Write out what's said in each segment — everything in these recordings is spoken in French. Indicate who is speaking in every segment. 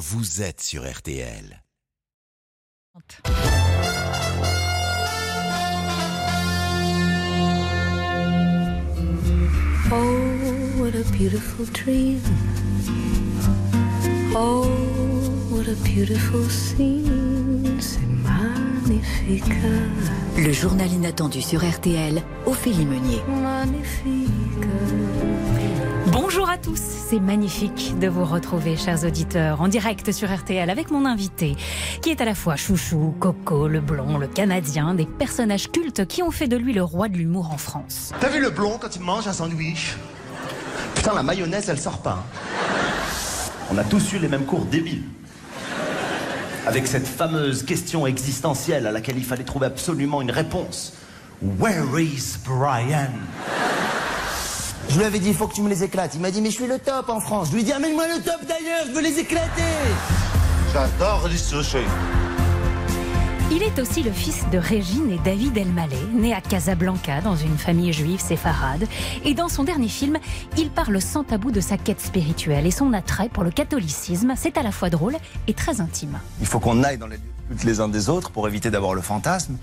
Speaker 1: vous êtes sur RTL.
Speaker 2: Oh, what a beautiful dream. Oh, what a beautiful scene. C'est magnifique.
Speaker 3: Le journal inattendu sur RTL, Ophélie Meunier.
Speaker 2: Magnifique.
Speaker 4: Bonjour à tous, c'est magnifique de vous retrouver, chers auditeurs, en direct sur RTL avec mon invité, qui est à la fois Chouchou, Coco, le blond, le canadien, des personnages cultes qui ont fait de lui le roi de l'humour en France.
Speaker 5: T'as vu le blond quand il mange un sandwich Putain, la mayonnaise, elle sort pas. hein.
Speaker 6: On a tous eu les mêmes cours débiles. Avec cette fameuse question existentielle à laquelle il fallait trouver absolument une réponse. Where is Brian?
Speaker 5: Je lui avais dit, il faut que tu me les éclates. Il m'a dit, mais je suis le top en France. Je lui ai dit, amène-moi le top d'ailleurs, je veux les éclater. J'adore les sushis.
Speaker 4: Il est aussi le fils de Régine et David Elmaleh, né à Casablanca dans une famille juive séfarade. Et dans son dernier film, il parle sans tabou de sa quête spirituelle et son attrait pour le catholicisme. C'est à la fois drôle et très intime.
Speaker 7: Il faut qu'on aille dans les lieux les uns des autres pour éviter d'avoir le fantasme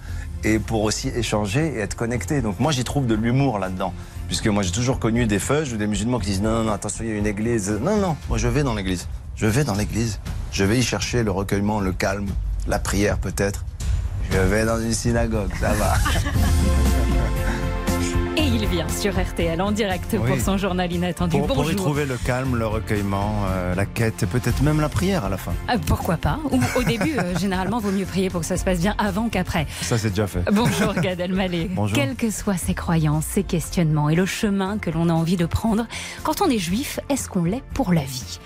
Speaker 7: et pour aussi échanger et être connecté. Donc moi j'y trouve de l'humour là-dedans. Puisque moi j'ai toujours connu des feuges ou des musulmans qui disent non, non, non, attention, il y a une église. Non, non, moi je vais dans l'église. Je vais dans l'église. Je vais y chercher le recueillement, le calme, la prière peut-être. Je vais dans une synagogue, ça va.
Speaker 4: Vient sur RTL en direct pour son journal inattendu.
Speaker 8: Pour, pour y
Speaker 4: Bonjour.
Speaker 8: trouver le calme, le recueillement, euh, la quête, et peut-être même la prière à la fin.
Speaker 4: Ah, pourquoi pas Ou au début, euh, généralement, vaut mieux prier pour que ça se passe bien avant qu'après.
Speaker 8: Ça, c'est déjà fait.
Speaker 4: Bonjour Gad Elmaleh.
Speaker 8: Bonjour.
Speaker 4: Quels que soient ses croyances, ses questionnements et le chemin que l'on a envie de prendre, quand on est juif, est-ce qu'on l'est pour la vie?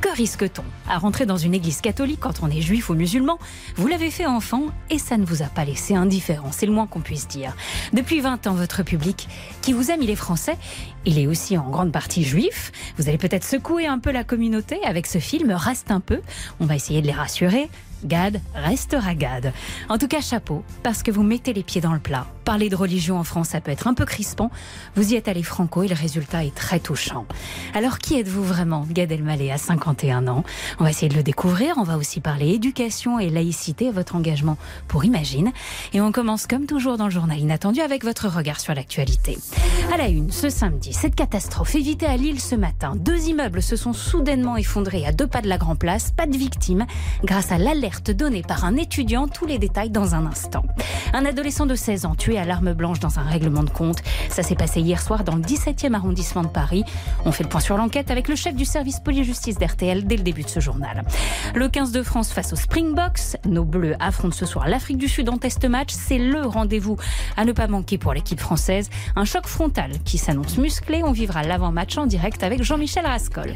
Speaker 4: Que risque-t-on? À rentrer dans une église catholique quand on est juif ou musulman Vous l'avez fait enfant et ça ne vous a pas laissé indifférent, c'est le moins qu'on puisse dire. Depuis 20 ans, votre public, qui vous aime, il est français, il est aussi en grande partie juif. Vous allez peut-être secouer un peu la communauté avec ce film, reste un peu. On va essayer de les rassurer. Gad restera Gad. En tout cas, chapeau, parce que vous mettez les pieds dans le plat. Parler de religion en France, ça peut être un peu crispant. Vous y êtes allé franco et le résultat est très touchant. Alors, qui êtes-vous vraiment, Gad Elmaleh, à 51 ans? On va essayer de le découvrir. On va aussi parler éducation et laïcité, votre engagement pour Imagine. Et on commence comme toujours dans le journal inattendu avec votre regard sur l'actualité. À la une, ce samedi, cette catastrophe évitée à Lille ce matin. Deux immeubles se sont soudainement effondrés à deux pas de la Grand Place. Pas de victimes grâce à l'alerte donnée par un étudiant. Tous les détails dans un instant. Un adolescent de 16 ans tué à l'arme blanche dans un règlement de compte. Ça s'est passé hier soir dans le 17e arrondissement de Paris. On fait le point sur l'enquête avec le chef du service police-justice d'RTL dès le début de ce journal. Le 15 de France face aux Springboks. Nos Bleus affrontent ce soir l'Afrique du Sud en test match. C'est le rendez-vous à ne pas manquer pour l'équipe française. Un choc frontal qui s'annonce musclé. On vivra l'avant-match en direct avec Jean-Michel Rascol.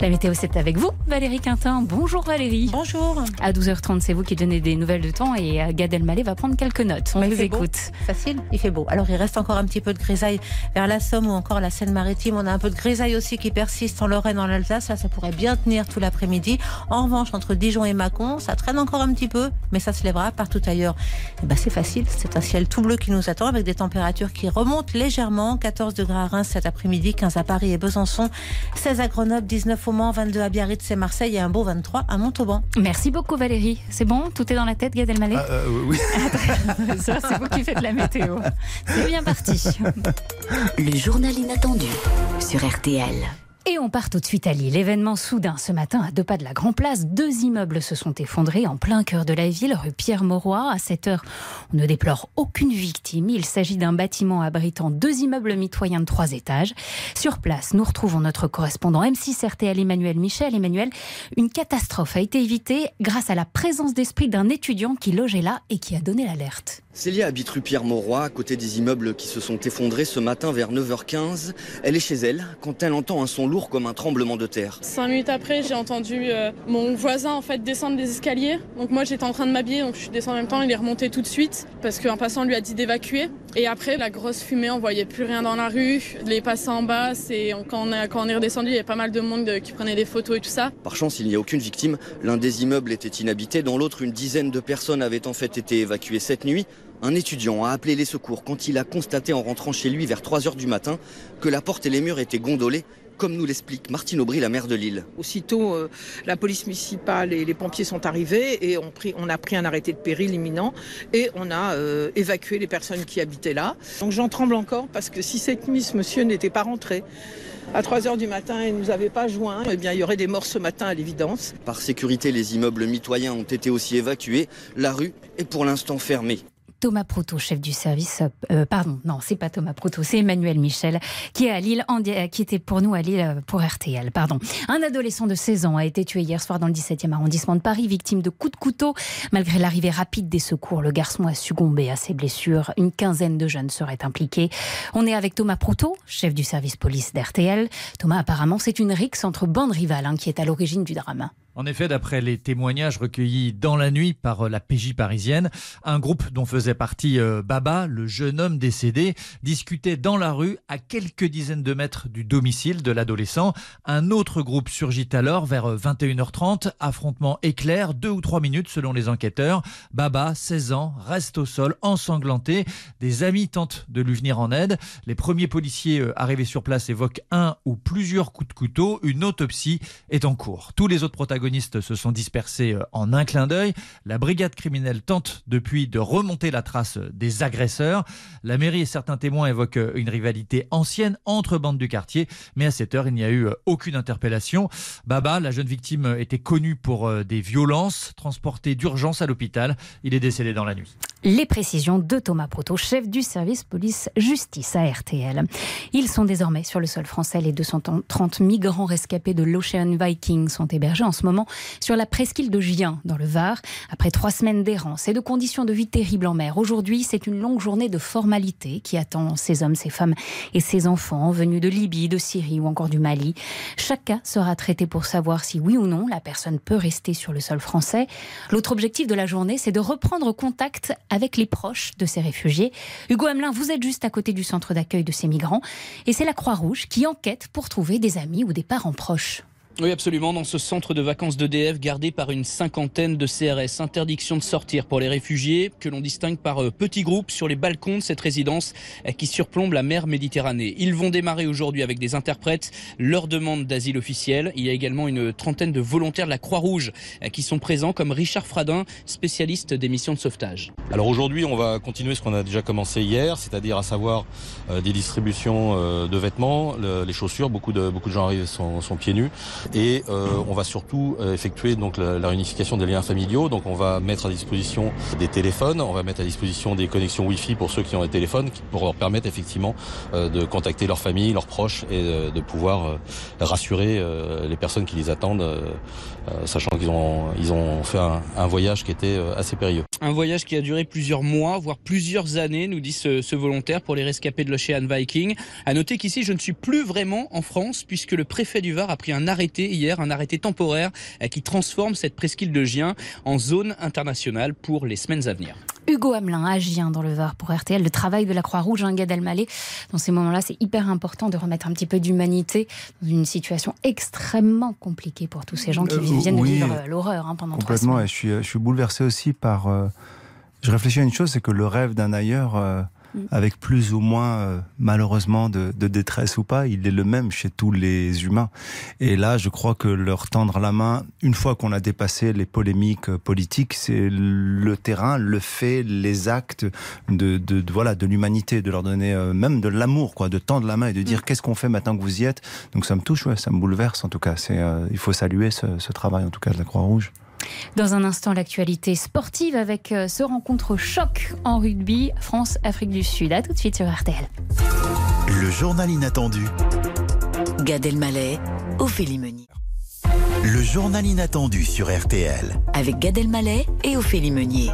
Speaker 4: La météo, c'est avec vous, Valérie Quintin. Bonjour Valérie.
Speaker 9: Bonjour.
Speaker 4: À 12h30, c'est vous qui donnez des nouvelles de temps et euh, Gad Elmaleh va prendre quelques notes. On vous
Speaker 9: beau.
Speaker 4: écoute.
Speaker 9: Facile, il fait beau. Alors il reste encore un petit peu de grisaille vers la Somme ou encore la Seine-Maritime. On a un peu de grisaille aussi qui persiste en Lorraine, en Alsace. Là, ça pourrait bien tenir tout l'après-midi. En revanche, entre Dijon et Mâcon, ça traîne encore un petit peu, mais ça se lèvera partout ailleurs. Eh ben, c'est facile, c'est un ciel tout bleu qui nous attend avec des températures qui remontent légèrement. 14 degrés à Reims cet après-midi, 15 à Paris et Besançon, 16 à Grenoble, 19 au Mans, 22 à Biarritz et Marseille et un beau 23 à Montauban.
Speaker 4: Merci beaucoup Valérie. C'est bon? Tout est dans la tête, Gad Elmaleh?
Speaker 8: Ah, euh, oui.
Speaker 4: Ça, c'est vous qui faites la météo. C'est bien parti.
Speaker 3: Le journal inattendu sur RTL.
Speaker 4: Et on part tout de suite à Lille. Événement soudain ce matin à deux pas de la Grand Place. Deux immeubles se sont effondrés en plein cœur de la ville, rue Pierre-Mauroy. À cette heure, on ne déplore aucune victime. Il s'agit d'un bâtiment abritant deux immeubles mitoyens de trois étages. Sur place, nous retrouvons notre correspondant M6 RTL Emmanuel Michel. Emmanuel, une catastrophe a été évitée grâce à la présence d'esprit d'un étudiant qui logeait là et qui a donné l'alerte.
Speaker 10: Célia habite rue Pierre-Mauroy, à côté des immeubles qui se sont effondrés ce matin vers 9h15. Elle est chez elle quand elle entend un son lourd comme un tremblement de terre.
Speaker 11: Cinq minutes après, j'ai entendu euh, mon voisin en fait descendre les escaliers. Donc moi j'étais en train de m'habiller, donc je suis descendue en même temps. Il est remonté tout de suite parce qu'un passant lui a dit d'évacuer. Et après la grosse fumée, on voyait plus rien dans la rue. Les passants en bas, c'est quand on, est, quand on est redescendu, il y avait pas mal de monde euh, qui prenait des photos et tout ça.
Speaker 10: Par chance, il n'y a aucune victime. L'un des immeubles était inhabité, dans l'autre, une dizaine de personnes avaient en fait été évacuées cette nuit. Un étudiant a appelé les secours quand il a constaté en rentrant chez lui vers 3 heures du matin que la porte et les murs étaient gondolés comme nous l'explique Martine Aubry, la maire de Lille.
Speaker 12: Aussitôt, euh, la police municipale et les pompiers sont arrivés et on, pris, on a pris un arrêté de péril imminent et on a euh, évacué les personnes qui habitaient là. Donc j'en tremble encore parce que si cette nuit, ce monsieur n'était pas rentré, à 3 heures du matin et ne nous avait pas joint, eh bien, il y aurait des morts ce matin à l'évidence.
Speaker 10: Par sécurité, les immeubles mitoyens ont été aussi évacués. La rue est pour l'instant fermée.
Speaker 4: Thomas Proto, chef du service. Euh, pardon, non, c'est pas Thomas Proto, c'est Emmanuel Michel qui est à Lille, en, qui était pour nous à Lille euh, pour RTL. Pardon. Un adolescent de 16 ans a été tué hier soir dans le 17e arrondissement de Paris, victime de coups de couteau. Malgré l'arrivée rapide des secours, le garçon a succombé à ses blessures. Une quinzaine de jeunes seraient impliqués. On est avec Thomas Proto, chef du service police d'RTL. Thomas, apparemment, c'est une rixe entre bandes rivales hein, qui est à l'origine du drame.
Speaker 13: En effet, d'après les témoignages recueillis dans la nuit par euh, la PJ parisienne, un groupe dont faisait partie euh, Baba, le jeune homme décédé, discutait dans la rue à quelques dizaines de mètres du domicile de l'adolescent. Un autre groupe surgit alors vers 21h30, euh, affrontement éclair, deux ou trois minutes selon les enquêteurs. Baba, 16 ans, reste au sol ensanglanté. Des amis tentent de lui venir en aide. Les premiers policiers arrivés sur place évoquent un ou plusieurs coups de couteau. Une autopsie est en cours. Tous les autres protagonistes se sont dispersés euh, en un clin d'œil. La brigade criminelle tente depuis de remonter la trace des agresseurs. La mairie et certains témoins évoquent euh, une rivalité ancienne entre bandes du quartier, mais à cette heure, il n'y a eu euh, aucune interpellation. Baba, la jeune victime, était connue pour des violences, transporté d'urgence à l'hôpital. Il est décédé dans la nuit.
Speaker 4: Les précisions de Thomas Proto, chef du service police-justice à RTL. Ils sont désormais sur le sol français. Les 230 migrants rescapés de l'Ocean Viking sont hébergés en ce moment sur la presqu'île de Gien, dans le Var. Après trois semaines d'errance et de conditions de vie terribles en mer, aujourd'hui, c'est une longue journée de formalité qui attend ces hommes, ces femmes et ces enfants venus de Libye, de Syrie ou encore du Mali. Chaque cas sera traité pour savoir si oui ou non la personne peut rester sur le sol français. L'autre objectif de la journée, c'est de reprendre contact avec les proches de ces réfugiés. Hugo Hamelin, vous êtes juste à côté du centre d'accueil de ces migrants et c'est la Croix-Rouge qui enquête pour trouver des amis ou des parents proches.
Speaker 14: Oui, absolument. Dans ce centre de vacances d'EDF gardé par une cinquantaine de CRS. Interdiction de sortir pour les réfugiés que l'on distingue par euh, petits groupes sur les balcons de cette résidence euh, qui surplombe la mer Méditerranée. Ils vont démarrer aujourd'hui avec des interprètes leur demande d'asile officiel. Il y a également une trentaine de volontaires de la Croix-Rouge euh, qui sont présents comme Richard Fradin, spécialiste des missions de sauvetage.
Speaker 15: Alors aujourd'hui, on va continuer ce qu'on a déjà commencé hier, c'est-à-dire à savoir des distributions de vêtements, les chaussures. Beaucoup de, beaucoup de gens arrivent sont, sont pieds nus. Et euh, on va surtout euh, effectuer donc la, la, réunification des liens familiaux. Donc on va mettre à disposition des téléphones, on va mettre à disposition des connexions Wi-Fi pour ceux qui ont des téléphones, pour leur permettre effectivement euh, de contacter leur famille, leurs proches et de pouvoir rassurer les personnes qui les attendent, sachant qu'ils ont ils ont fait un, un, voyage qui était assez périlleux.
Speaker 14: Un voyage qui a duré plusieurs mois, voire plusieurs années, nous dit ce, ce volontaire pour les rescapés de l'Ocean Viking. À noter qu'ici, je ne suis plus vraiment en France puisque le préfet du Var a pris un arrêté hier, un arrêté temporaire euh, qui transforme cette presqu'île de Gien en zone internationale pour les semaines à venir.
Speaker 4: Hugo Hamelin à Gien dans le Var pour RTL, le travail de la Croix-Rouge, un Gad Elmaleh. Dans ces moments-là, c'est hyper important de remettre un petit peu d'humanité dans une situation extrêmement compliquée pour tous ces gens qui euh, viennent de vivre euh, l'horreur hein, pendant
Speaker 8: Complètement,
Speaker 4: trois
Speaker 8: je suis, je suis bouleversé aussi par... je réfléchis à une chose, c'est que le rêve d'un ailleurs Mm. avec plus ou moins, euh, malheureusement, de, de, détresse ou pas, il est le même chez tous les humains. Et là, je crois que leur tendre la main, une fois qu'on a dépassé les polémiques euh, politiques, c'est le terrain, le fait, les actes de, de, de voilà, de l'humanité, de leur donner euh, même de l'amour, quoi, de tendre la main et de dire mm. qu'est-ce qu'on fait maintenant que vous y êtes. Donc ça me touche, ouais, ça me bouleverse en tout cas. C'est, il faut saluer ce, ce travail en tout cas de la Croix-Rouge.
Speaker 4: Dans un instant, l'actualité sportive avec euh, ce rencontre choc en rugby France-Afrique du Sud. A tout de suite sur RTL.
Speaker 1: Le journal inattendu.
Speaker 3: Gad Elmaleh, Ophélie Meunier.
Speaker 1: Le journal inattendu sur RTL.
Speaker 3: Avec Gad Elmaleh et Ophélie Meunier.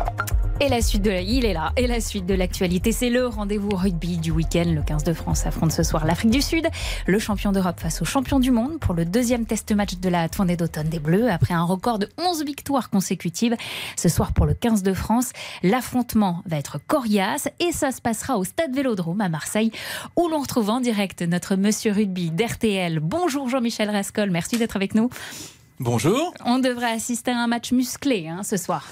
Speaker 4: Et la suite de la, il est là. Et la suite de l'actualité, c'est le rendez-vous rugby du week-end. Le 15 de France affronte ce soir l'Afrique du Sud, le champion d'Europe face au champion du monde pour le deuxième test match de la tournée d'automne des Bleus après un record de 11 victoires consécutives. Ce soir pour le 15 de France, l'affrontement va être coriace et ça se passera au Stade Vélodrome à Marseille où l'on retrouve en direct notre monsieur rugby d'RTL. Bonjour Jean-Michel Rascol, merci d'être avec nous.
Speaker 16: Bonjour.
Speaker 4: On devrait assister à un match musclé hein, ce soir.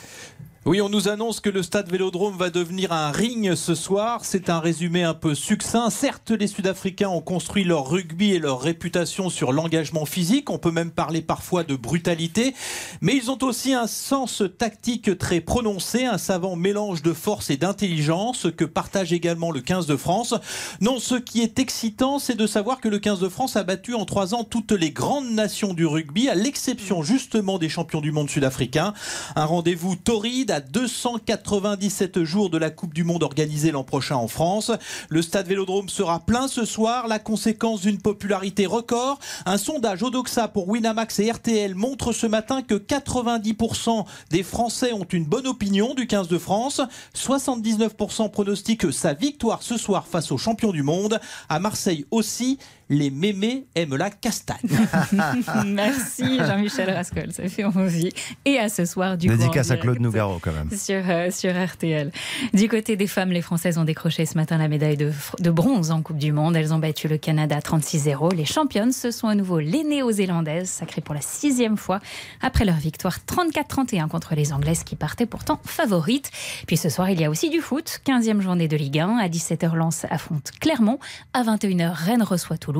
Speaker 16: Oui, on nous annonce que le stade Vélodrome va devenir un ring ce soir. C'est un résumé un peu succinct. Certes, les Sud-Africains ont construit leur rugby et leur réputation sur l'engagement physique. On peut même parler parfois de brutalité. Mais ils ont aussi un sens tactique très prononcé, un savant mélange de force et d'intelligence que partage également le 15 de France. Non, ce qui est excitant, c'est de savoir que le 15 de France a battu en trois ans toutes les grandes nations du rugby, à l'exception justement des champions du monde sud-africains. Un rendez-vous torride à 297 jours de la Coupe du Monde organisée l'an prochain en France. Le stade Vélodrome sera plein ce soir, la conséquence d'une popularité record. Un sondage Odoxa pour Winamax et RTL montre ce matin que 90% des Français ont une bonne opinion du 15 de France. 79% pronostiquent sa victoire ce soir face aux champions du monde. À Marseille aussi, les mémés aiment la castagne.
Speaker 4: Merci Jean-Michel Rascol, ça fait envie. Et à ce soir, du
Speaker 8: Dédicace
Speaker 4: coup,
Speaker 8: à Claude Nougaro quand même.
Speaker 4: Sur, euh, sur RTL. Du côté des femmes, les Françaises ont décroché ce matin la médaille de, de bronze en Coupe du Monde. Elles ont battu le Canada 36-0. Les championnes, ce sont à nouveau les Néo-Zélandaises, sacrées pour la sixième fois après leur victoire 34-31 contre les Anglaises qui partaient pourtant favorites. Puis ce soir, il y a aussi du foot. 15e journée de Ligue 1. À 17h, Lens affronte Clermont. À 21h, Rennes reçoit Toulouse.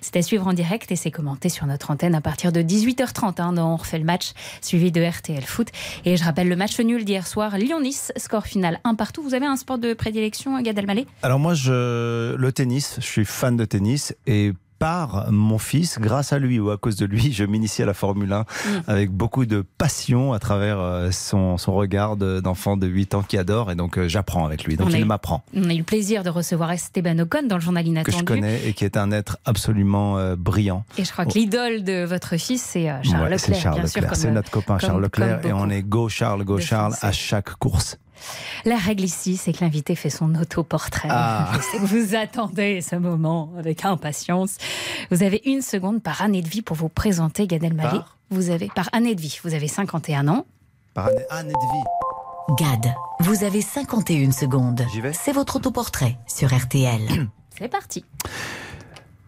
Speaker 4: C'est à suivre en direct et c'est commenté sur notre antenne à partir de 18h30. Hein, on refait le match suivi de RTL Foot. Et je rappelle le match nul d'hier soir, Lyon-Nice, score final 1 partout. Vous avez un sport de prédilection, Gad Elmaleh?
Speaker 8: Alors moi, le tennis, je suis fan de tennis et par mon fils, grâce à lui ou à cause de lui, je m'initie à la Formule 1
Speaker 4: Mm.
Speaker 8: avec beaucoup de passion à travers euh, son, son regard de- d'enfant de 8 ans qui adore et donc euh, j'apprends avec lui. Donc
Speaker 4: On
Speaker 8: il m'apprend.
Speaker 4: On a eu le plaisir de recevoir Esteban Ocon dans le journal
Speaker 8: Que
Speaker 4: inattendu.
Speaker 8: je connais et qui est un être absolument euh, brillant.
Speaker 4: Et je crois que l'idole de votre fils, c'est Charles
Speaker 8: Ouais, c'est
Speaker 4: Leclerc.
Speaker 8: Charles
Speaker 4: bien
Speaker 8: Leclerc. C'est notre copain
Speaker 4: comme-
Speaker 8: Charles Leclerc et on est go Charles, go Charles à chaque course.
Speaker 4: La règle ici, c'est que l'invité fait son autoportrait.
Speaker 8: Ah.
Speaker 4: Vous attendez ce moment avec impatience. Vous avez une seconde par année de vie pour vous présenter, Gad Elmaleh.
Speaker 8: Par
Speaker 4: Vous avez par année de vie, vous avez 51 ans.
Speaker 8: Par année, année de vie.
Speaker 3: Gad, vous avez 51 secondes. C'est votre autoportrait sur RTL.
Speaker 4: C'est parti.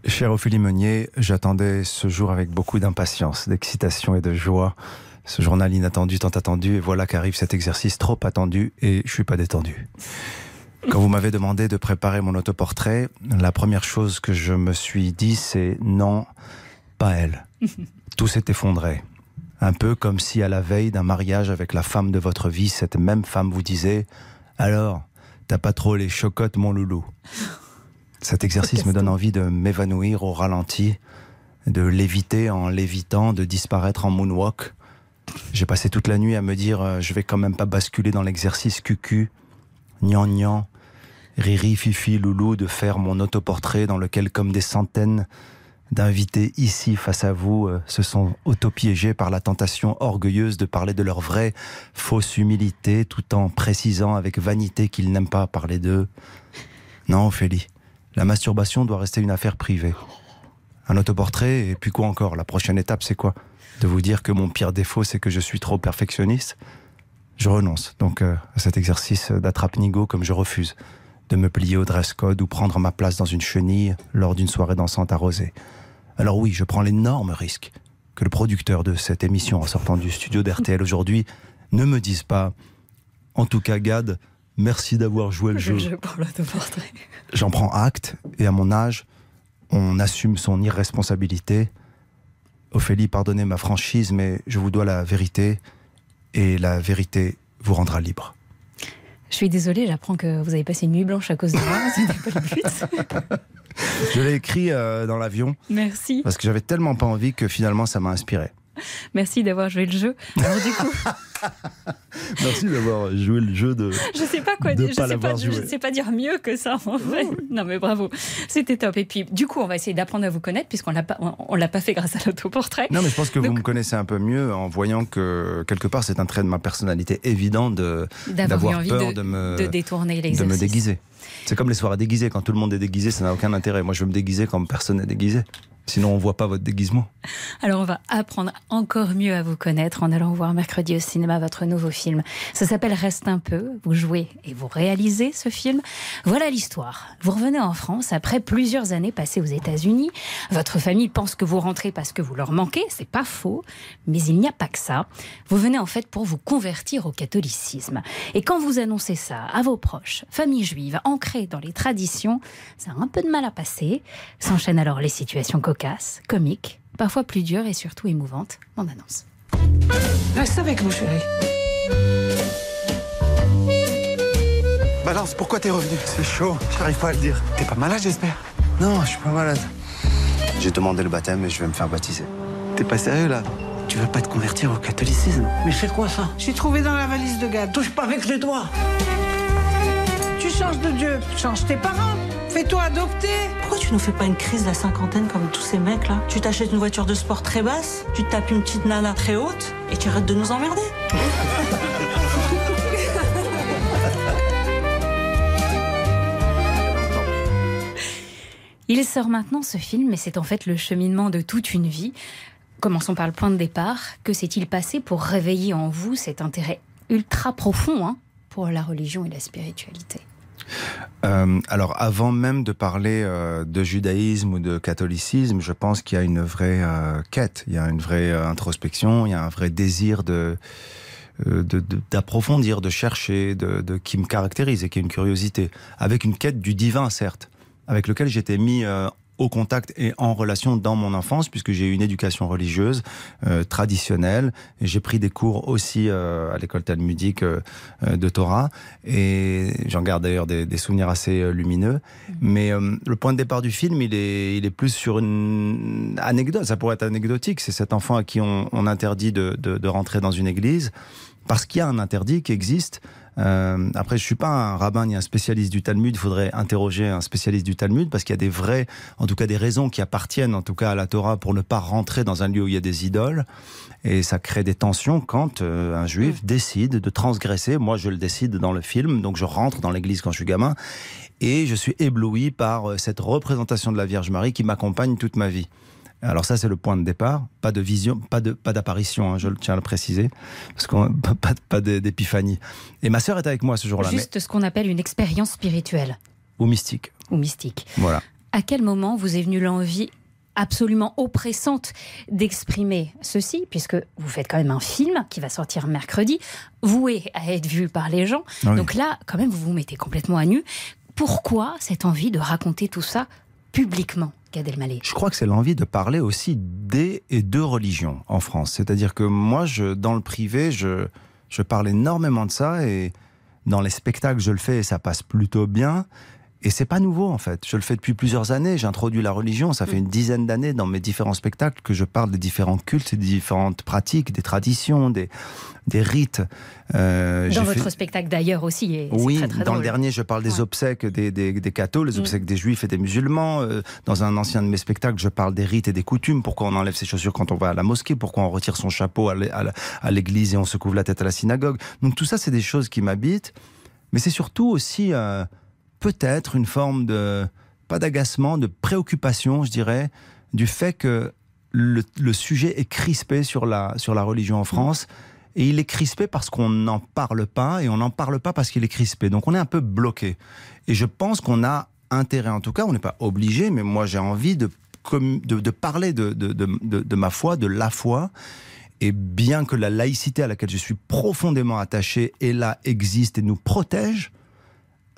Speaker 8: Cher Ophélie Meunier, j'attendais ce jour avec beaucoup d'impatience, d'excitation et de joie. Ce journal inattendu, tant attendu, et voilà qu'arrive cet exercice trop attendu et je suis pas détendu. Quand vous m'avez demandé de préparer mon autoportrait, la première chose que je me suis dit, c'est non, pas elle. Tout s'est effondré. Un peu comme si à la veille d'un mariage avec la femme de votre vie, cette même femme vous disait Alors, t'as pas trop les chocottes, mon loulou? Cet exercice me donne envie de m'évanouir au ralenti, de léviter en lévitant, de disparaître en moonwalk. J'ai passé toute la nuit à me dire euh, je vais quand même pas basculer dans l'exercice cucu, gnangnan, riri, fifi, loulou, de faire mon autoportrait dans lequel, comme des centaines d'invités ici face à vous, euh, se sont autopiégés par la tentation orgueilleuse de parler de leur vraie fausse humilité, tout en précisant avec vanité qu'ils n'aiment pas parler d'eux. Non, Ophélie, la masturbation doit rester une affaire privée. Un autoportrait, et puis quoi encore La prochaine étape, c'est quoi? De vous dire que mon pire défaut, c'est que je suis trop perfectionniste Je renonce donc euh, à cet exercice d'attrape-nigo comme je refuse de me plier au dress code ou prendre ma place dans une chenille lors d'une soirée dansante arrosée. Alors oui, je prends l'énorme risque que le producteur de cette émission en sortant du studio d'RTL aujourd'hui ne me dise pas En tout cas, Gad, merci d'avoir joué le jeu.
Speaker 4: Le.
Speaker 8: J'en prends acte et à mon âge, on assume son irresponsabilité. Ophélie, pardonnez ma franchise, mais je vous dois la vérité et la vérité vous rendra libre.
Speaker 4: Je suis désolée, j'apprends que vous avez passé une nuit blanche à cause de moi. C'était pas le but.
Speaker 8: Je l'ai écrit euh, dans l'avion
Speaker 4: Merci.
Speaker 8: parce que j'avais tellement pas envie que finalement ça m'a inspiré.
Speaker 4: Merci d'avoir joué le jeu. Alors du coup,
Speaker 8: Merci d'avoir joué le jeu de.
Speaker 4: je sais pas quoi dire. Je sais pas, je sais pas dire mieux que ça en fait. Non mais bravo, c'était top. Et puis du coup, on va essayer d'apprendre à vous connaître puisqu'on l'a pas, on, l'a pas fait grâce à l'autoportrait.
Speaker 8: Non, mais je pense que vous me connaissez un peu mieux en voyant que quelque part c'est un trait de ma personnalité évident de
Speaker 4: D'avoir
Speaker 8: peur
Speaker 4: de-
Speaker 8: de, me
Speaker 4: de détourner
Speaker 8: de me déguiser. C'est comme les soirées déguisées. Quand tout le monde est déguisé, ça n'a aucun intérêt. Moi, je veux me déguiser quand personne n'est déguisé. Sinon, on voit pas votre déguisement.
Speaker 4: Alors, on va apprendre encore mieux à vous connaître en allant voir mercredi au cinéma votre nouveau film. Ça s'appelle Reste un peu. Vous jouez et vous réalisez ce film. Voilà l'histoire. Vous revenez en France après plusieurs années passées aux États-Unis. Votre famille pense que vous rentrez parce que vous leur manquez. C'est pas faux. Mais il n'y a pas que ça. Vous venez en fait pour vous convertir au catholicisme. Et quand vous annoncez ça à vos proches, famille juive, ancrée dans les traditions, ça a un peu de mal à passer. S'enchaînent alors les situations cocasse, comique, parfois plus dure et surtout émouvante. On annonce.
Speaker 17: Reste avec nous, chérie.
Speaker 18: Balance, pourquoi t'es revenu C'est chaud, j'arrive pas à le dire. T'es pas malade, j'espère?
Speaker 7: Non, je suis pas malade. J'ai demandé le baptême et je vais me faire baptiser.
Speaker 18: T'es pas sérieux là? Tu veux pas te convertir au catholicisme?
Speaker 17: Mais c'est quoi ça? J'ai trouvé dans la valise de Gad. Touche pas avec les doigts. Tu changes de Dieu, change tes parents. Fais-toi adopter.
Speaker 19: Pourquoi tu nous fais pas une crise de la cinquantaine comme tous ces mecs là? Tu t'achètes une voiture de sport très basse, tu te tapes une petite nana très haute et tu arrêtes de nous emmerder.
Speaker 4: Il sort maintenant ce film, mais c'est en fait le cheminement de toute une vie. Commençons par le point de départ. Que s'est-il passé pour réveiller en vous cet intérêt ultra profond hein, pour la religion et la spiritualité?
Speaker 8: Euh, alors, avant même de parler euh, de judaïsme ou de catholicisme, je pense qu'il y a une vraie euh, quête, il y a une vraie introspection, il y a un vrai désir de d'approfondir, de, de, chercher, de, de, qui me caractérise et qui est une curiosité, avec une quête du divin, certes, avec lequel j'étais mis au contact et en relation dans mon enfance, puisque j'ai eu une éducation religieuse euh, traditionnelle. J'ai pris des cours aussi euh, à l'école talmudique euh, de Torah, et j'en garde d'ailleurs des, des, souvenirs assez euh, lumineux. Mais euh, le point de départ du film, il est, il est plus sur une anecdote. Ça pourrait être anecdotique. C'est cet enfant à qui on, on interdit de, de, de rentrer dans une église parce qu'il y a un interdit qui existe. Euh, après, je suis pas un rabbin ni un spécialiste du Talmud. Il faudrait interroger un spécialiste du Talmud parce qu'il y a des vrais, en tout cas des raisons qui appartiennent, en tout cas à la Torah, pour ne pas rentrer dans un lieu où il y a des idoles. Et ça crée des tensions quand euh, un juif mmh. décide de transgresser. Moi, je le décide dans le film, donc je rentre dans l'église quand je suis gamin. Et je suis ébloui par euh, cette représentation de la Vierge Marie qui m'accompagne toute ma vie. Alors ça, c'est le point de départ. Pas de vision, pas de pas d'apparition. Hein, je tiens à le préciser, parce qu'on pas pas d'épiphanie. Et ma sœur est avec moi ce jour-là.
Speaker 4: Juste mais... ce qu'on appelle une expérience spirituelle.
Speaker 8: Ou mystique.
Speaker 4: Ou mystique.
Speaker 8: Voilà.
Speaker 4: À quel moment vous est venue l'envie absolument oppressante d'exprimer ceci, puisque vous faites quand même un film qui va sortir mercredi, voué à être vu par les gens. Oui. Donc là, quand même, vous vous mettez complètement à nu. Pourquoi cette envie de raconter tout ça publiquement?
Speaker 8: Je crois que c'est l'envie de parler aussi des et de religions en France. C'est-à-dire que moi, je, dans le privé, je, je parle énormément de ça et dans les spectacles, je le fais et ça passe plutôt bien. Et c'est pas nouveau en fait. Je le fais depuis plusieurs années. J'introduis la religion. Ça fait une dizaine d'années dans mes différents spectacles que je parle des différents cultes, des différentes pratiques, des traditions, des, des rites.
Speaker 4: Euh, dans votre fait... spectacle d'ailleurs aussi. Et
Speaker 8: oui,
Speaker 4: très, très
Speaker 8: dans
Speaker 4: drôle.
Speaker 8: le dernier, je parle des ouais. obsèques des, des, des cathos, les obsèques mmh. des juifs et des musulmans. Euh, dans un ancien de mes spectacles, je parle des rites et des coutumes. Pourquoi on enlève ses chaussures quand on va à la mosquée? Pourquoi on retire son chapeau à l'église et on se couvre la tête à la synagogue? Donc tout ça, c'est des choses qui m'habitent. Mais c'est surtout aussi... Euh, peut-être une forme de, pas d'agacement, de préoccupation, je dirais, du fait que le, le, sujet est crispé sur la, sur la religion en France. Et il est crispé parce qu'on n'en parle pas, et on n'en parle pas parce qu'il est crispé. Donc on est un peu bloqué. Et je pense qu'on a intérêt, en tout cas, on n'est pas obligé, mais moi j'ai envie de, de, de parler de, de, de ma foi, de la foi. Et bien que la laïcité à laquelle je suis profondément attaché est là, existe et nous protège,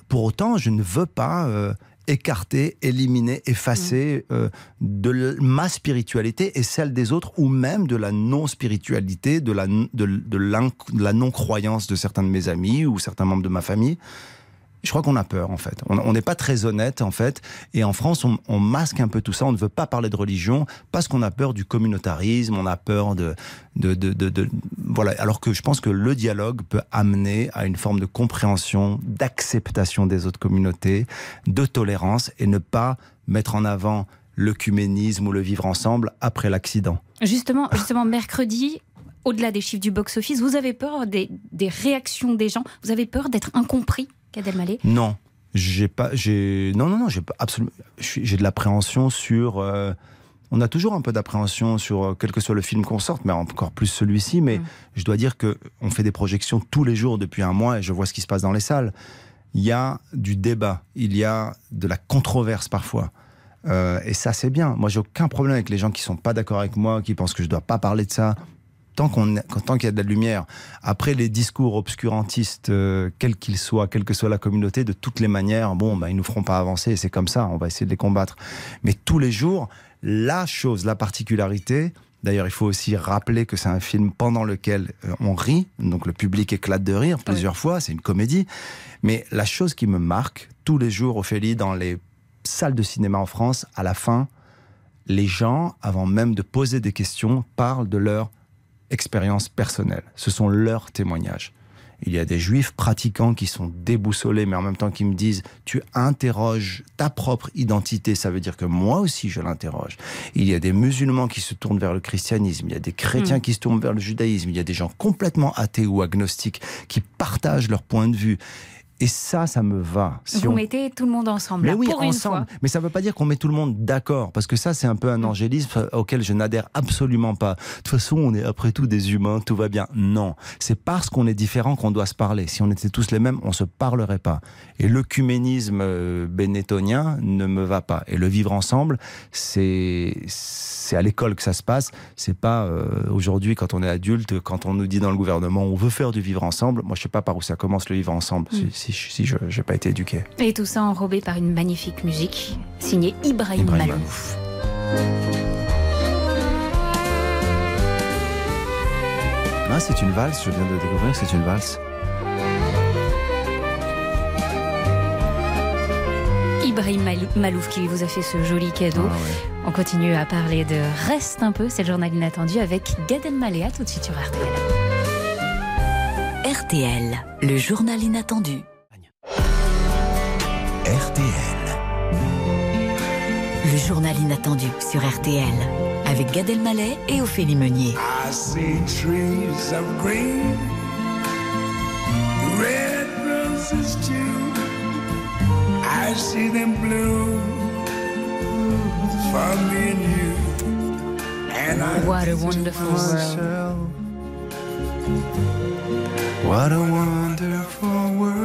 Speaker 8: pour autant, je ne veux pas euh, écarter, éliminer, effacer mmh. euh, de ma spiritualité et celle des autres, ou même de la non-spiritualité, de la, de, de la non-croyance de certains de mes amis ou certains membres de ma famille. Je crois qu'on a peur, en fait. On n'est pas très honnête, en fait. Et en France, on, masque un peu tout ça. On ne veut pas parler de religion parce qu'on a peur du communautarisme, on a peur de, de, de, Voilà. Alors que je pense que le dialogue peut amener à une forme de compréhension, d'acceptation des autres communautés, de tolérance et ne pas mettre en avant l'œcuménisme ou le vivre ensemble après l'accident.
Speaker 4: Justement, justement, mercredi, au-delà des chiffres du box-office, vous avez peur des réactions des gens? Vous avez peur d'être incompris?
Speaker 8: Non, j'ai pas, j'ai, non, non, non, j'ai absolument, j'ai de l'appréhension sur euh, On a toujours un peu d'appréhension sur euh, quel que soit le film qu'on sorte, mais encore plus celui-ci. Mais je dois dire que on fait des projections tous les jours depuis un mois et je vois ce qui se passe dans les salles. Il y a du débat, il y a de la controverse parfois. Euh, et ça, c'est bien. Moi, j'ai aucun problème avec les gens qui sont pas d'accord avec moi, qui pensent que je dois pas parler de ça. Tant qu'on, tant qu'il y a de la lumière. Après, les discours obscurantistes, euh, quels qu'ils soient, quelle que soit la communauté, de toutes les manières, bon, bah, ils nous feront pas avancer. C'est comme ça. On va essayer de les combattre. Mais tous les jours, la chose, la particularité. D'ailleurs, il faut aussi rappeler que c'est un film pendant lequel euh, on rit, donc le public éclate de rire plusieurs fois, c'est une comédie. Mais la chose qui me marque tous les jours, Ophélie, dans les salles de cinéma en France, à la fin, les gens, avant même de poser des questions, parlent de leur expérience personnelle. Ce sont leurs témoignages. Il y a des juifs pratiquants qui sont déboussolés, mais en même temps qui me disent Tu interroges ta propre identité, ça veut dire que moi aussi je l'interroge. Il y a des musulmans qui se tournent vers le christianisme, il y a des chrétiens
Speaker 4: Mm.
Speaker 8: qui se tournent vers le judaïsme, il y a des gens complètement athées ou agnostiques qui partagent leur point de vue. Et ça, ça me va. Si
Speaker 4: Vous
Speaker 8: on-
Speaker 4: mettez tout le monde ensemble.
Speaker 8: mais
Speaker 4: là,
Speaker 8: oui,
Speaker 4: pour une
Speaker 8: ensemble.
Speaker 4: fois.
Speaker 8: Mais ça ne veut pas dire qu'on met tout le monde d'accord, parce que ça, c'est un peu un angélisme auquel je n'adhère absolument pas. De toute façon, on est après tout des humains, tout va bien. Non, c'est parce qu'on est différent qu'on doit se parler. Si on était tous les mêmes, on se parlerait pas. Et l'œcuménisme euh, bénétonien ne me va pas. Et le vivre ensemble, c'est c'est à l'école que ça se passe. C'est pas euh, aujourd'hui quand on est adulte, quand on nous dit dans le gouvernement, on veut faire du vivre ensemble. Moi, je sais pas par où ça commence le vivre ensemble.
Speaker 4: Mm.
Speaker 8: Si, si, si je n'ai pas été éduqué.
Speaker 4: Et tout ça enrobé par une magnifique musique signée Ibrahim,
Speaker 8: Ibrahim
Speaker 4: Malouf.
Speaker 8: Ah, c'est une valse, je viens de découvrir, c'est une valse.
Speaker 4: Ibrahim Mal- Malouf qui vous a fait ce joli cadeau. On continue à parler de Reste un peu, c'est le journal inattendu avec Gad Elmaleh. Tout de suite sur RTL.
Speaker 3: RTL, le journal inattendu.
Speaker 1: RTL.
Speaker 3: Le journal inattendu sur RTL. Avec Gad Elmaleh et Ophélie Meunier.
Speaker 20: I see trees of green, red roses too. I see them bloom for me and you. And I
Speaker 4: What a wonderful world.
Speaker 8: What a wonderful world.